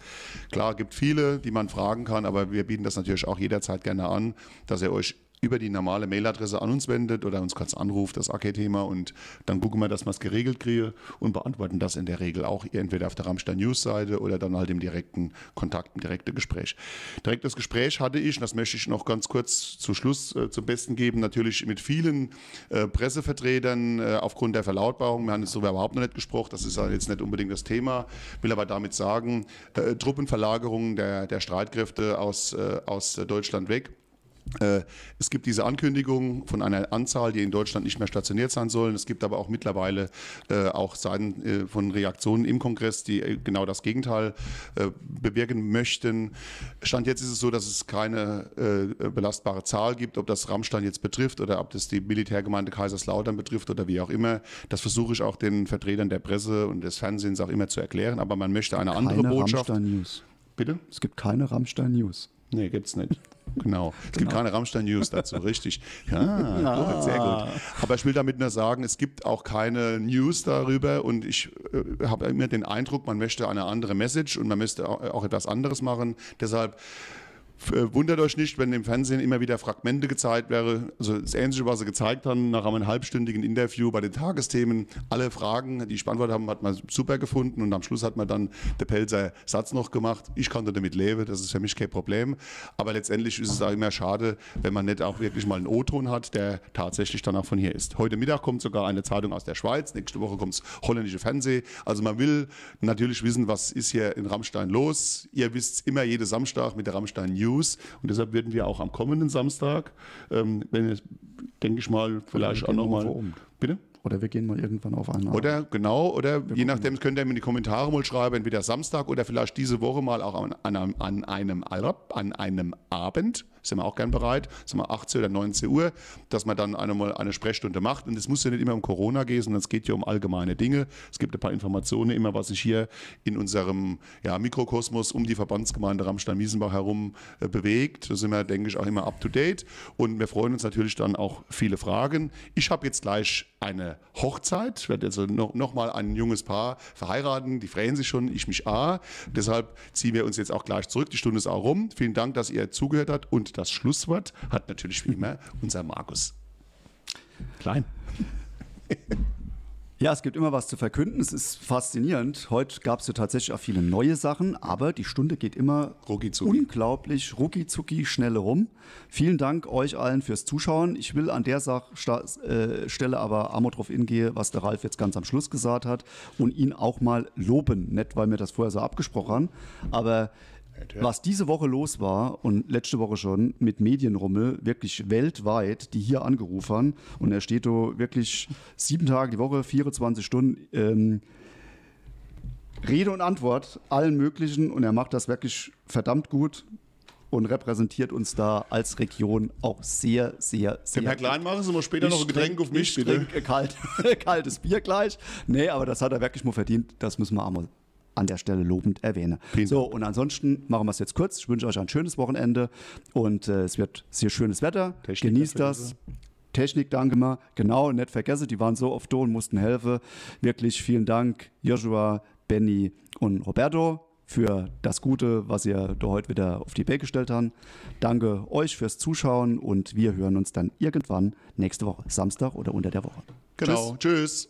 Klar, gibt viele, die man fragen kann, aber wir bieten das natürlich auch jederzeit gerne an, dass ihr euch über die normale Mailadresse an uns wendet oder uns kurz anruft, das AK-Thema und dann gucken wir, dass wir es geregelt kriegen und beantworten das in der Regel auch entweder auf der Rammstein News Seite oder dann halt im direkten Kontakt, im direkten Gespräch. Direktes Gespräch hatte ich, das möchte ich noch ganz kurz zu Schluss äh, zum Besten geben, natürlich mit vielen äh, Pressevertretern äh, aufgrund der Verlautbarung. Wir haben jetzt darüber überhaupt noch nicht gesprochen, das ist ja jetzt nicht unbedingt das Thema, will aber damit sagen, äh, Truppenverlagerung der, der Streitkräfte aus, äh, aus Deutschland weg. Äh, Es gibt diese Ankündigung von einer Anzahl, die in Deutschland nicht mehr stationiert sein sollen. Es gibt aber auch mittlerweile äh, auch Seiten äh, von Reaktionen im Kongress, die äh, genau das Gegenteil bewirken möchten. Stand jetzt ist es so, dass es keine belastbare Zahl gibt, ob das Rammstein jetzt betrifft oder ob das die Militärgemeinde Kaiserslautern betrifft oder wie auch immer. Das versuche ich auch den Vertretern der Presse und des Fernsehens auch immer zu erklären. Aber man möchte eine andere Keine Botschaft. Rammstein News. Bitte? Es gibt keine Rammstein News. Nee, gibt's nicht. Genau. Es gibt keine Rammstein-News dazu, richtig. Ja, gut, sehr gut. Aber ich will damit nur sagen, es gibt auch keine News darüber und ich äh, habe immer den Eindruck, man möchte eine andere Message und man möchte auch, etwas anderes machen. Deshalb Wundert euch nicht, wenn im Fernsehen immer wieder Fragmente gezeigt wäre. Also das Ähnliche, was sie gezeigt haben, nach einem halbstündigen Interview bei den Tagesthemen. Alle Fragen, die ich beantwortet habe, hat man super gefunden und am Schluss hat man dann der Pelzer Satz noch gemacht. Ich konnte damit leben, das ist für mich kein Problem. Aber letztendlich ist es auch immer schade, wenn man nicht auch wirklich mal einen O-Ton hat, der tatsächlich dann auch von hier ist. Heute Mittag kommt sogar eine Zeitung aus der Schweiz, nächste Woche kommt das holländische Fernsehen. Also man will natürlich wissen, was ist hier in Rammstein los. Ihr wisst immer jeden Samstag mit der Rammstein News News. Und deshalb werden wir auch am kommenden Samstag, ähm, wenn es, denke ich mal, vielleicht auch nochmal. Bitte? Oder wir gehen mal irgendwann auf einen Oder genau, oder wir je nachdem könnt ihr mir in die Kommentare mal schreiben, entweder Samstag oder vielleicht diese Woche mal auch an, an, an einem, an einem Abend sind wir auch gern bereit, sagen wir 18 oder 19 Uhr, dass man dann einmal eine Sprechstunde macht. Und es muss ja nicht immer um Corona gehen, sondern es geht ja um allgemeine Dinge. Es gibt ein paar Informationen immer, was sich hier in unserem ja, Mikrokosmos um die Verbandsgemeinde Rammstein-Miesenbach herum äh, bewegt. Da sind wir, denke ich, auch immer up to date. Und wir freuen uns natürlich dann auch viele Fragen. Ich habe jetzt gleich eine Hochzeit. Ich werde also noch, noch mal ein junges Paar verheiraten. Die freuen sich schon, ich mich auch. Deshalb ziehen wir uns jetzt auch gleich zurück. Die Stunde ist auch rum. Vielen Dank, dass ihr zugehört habt und das Schlusswort hat natürlich wie immer unser Markus. Klein. Ja, es gibt immer was zu verkünden. Es ist faszinierend. Heute gab es ja tatsächlich auch viele neue Sachen, aber die Stunde geht immer rucki unglaublich rucki zucki schnell rum. Vielen Dank euch allen fürs Zuschauen. Ich will an der Sach äh, Stelle aber einmal drauf hingehen, was der Ralf jetzt ganz am Schluss gesagt hat und ihn auch mal loben. Nicht, weil wir das vorher so abgesprochen haben, aber was diese Woche los war und letzte Woche schon mit Medienrummel, wirklich weltweit, die hier angerufen haben. Und er steht da wirklich sieben Tage die Woche, 24 Stunden. Ähm, Rede und Antwort allen möglichen und er macht das wirklich verdammt gut und repräsentiert uns da als Region auch sehr, sehr, sehr. Dem Herr Klein machen Sie mal später ich noch ein Getränk auf mich, bitte. Kalt, kaltes Bier gleich. Nee, aber das hat er wirklich mal verdient. Das müssen wir einmal an der Stelle lobend erwähne. so, und ansonsten machen wir es jetzt kurz. Ich wünsche euch ein schönes Wochenende und äh, es wird sehr schönes Wetter. Technik Genießt das. Technik, danke mal. Genau, nicht vergessen, die waren so oft da und mussten helfen. Wirklich vielen Dank, Joshua, Benny und Roberto für das Gute, was ihr da heute wieder auf die Welt gestellt habt. Danke euch fürs Zuschauen und wir hören uns dann irgendwann nächste Woche, Samstag oder unter der Woche. Genau, tschüss. tschüss.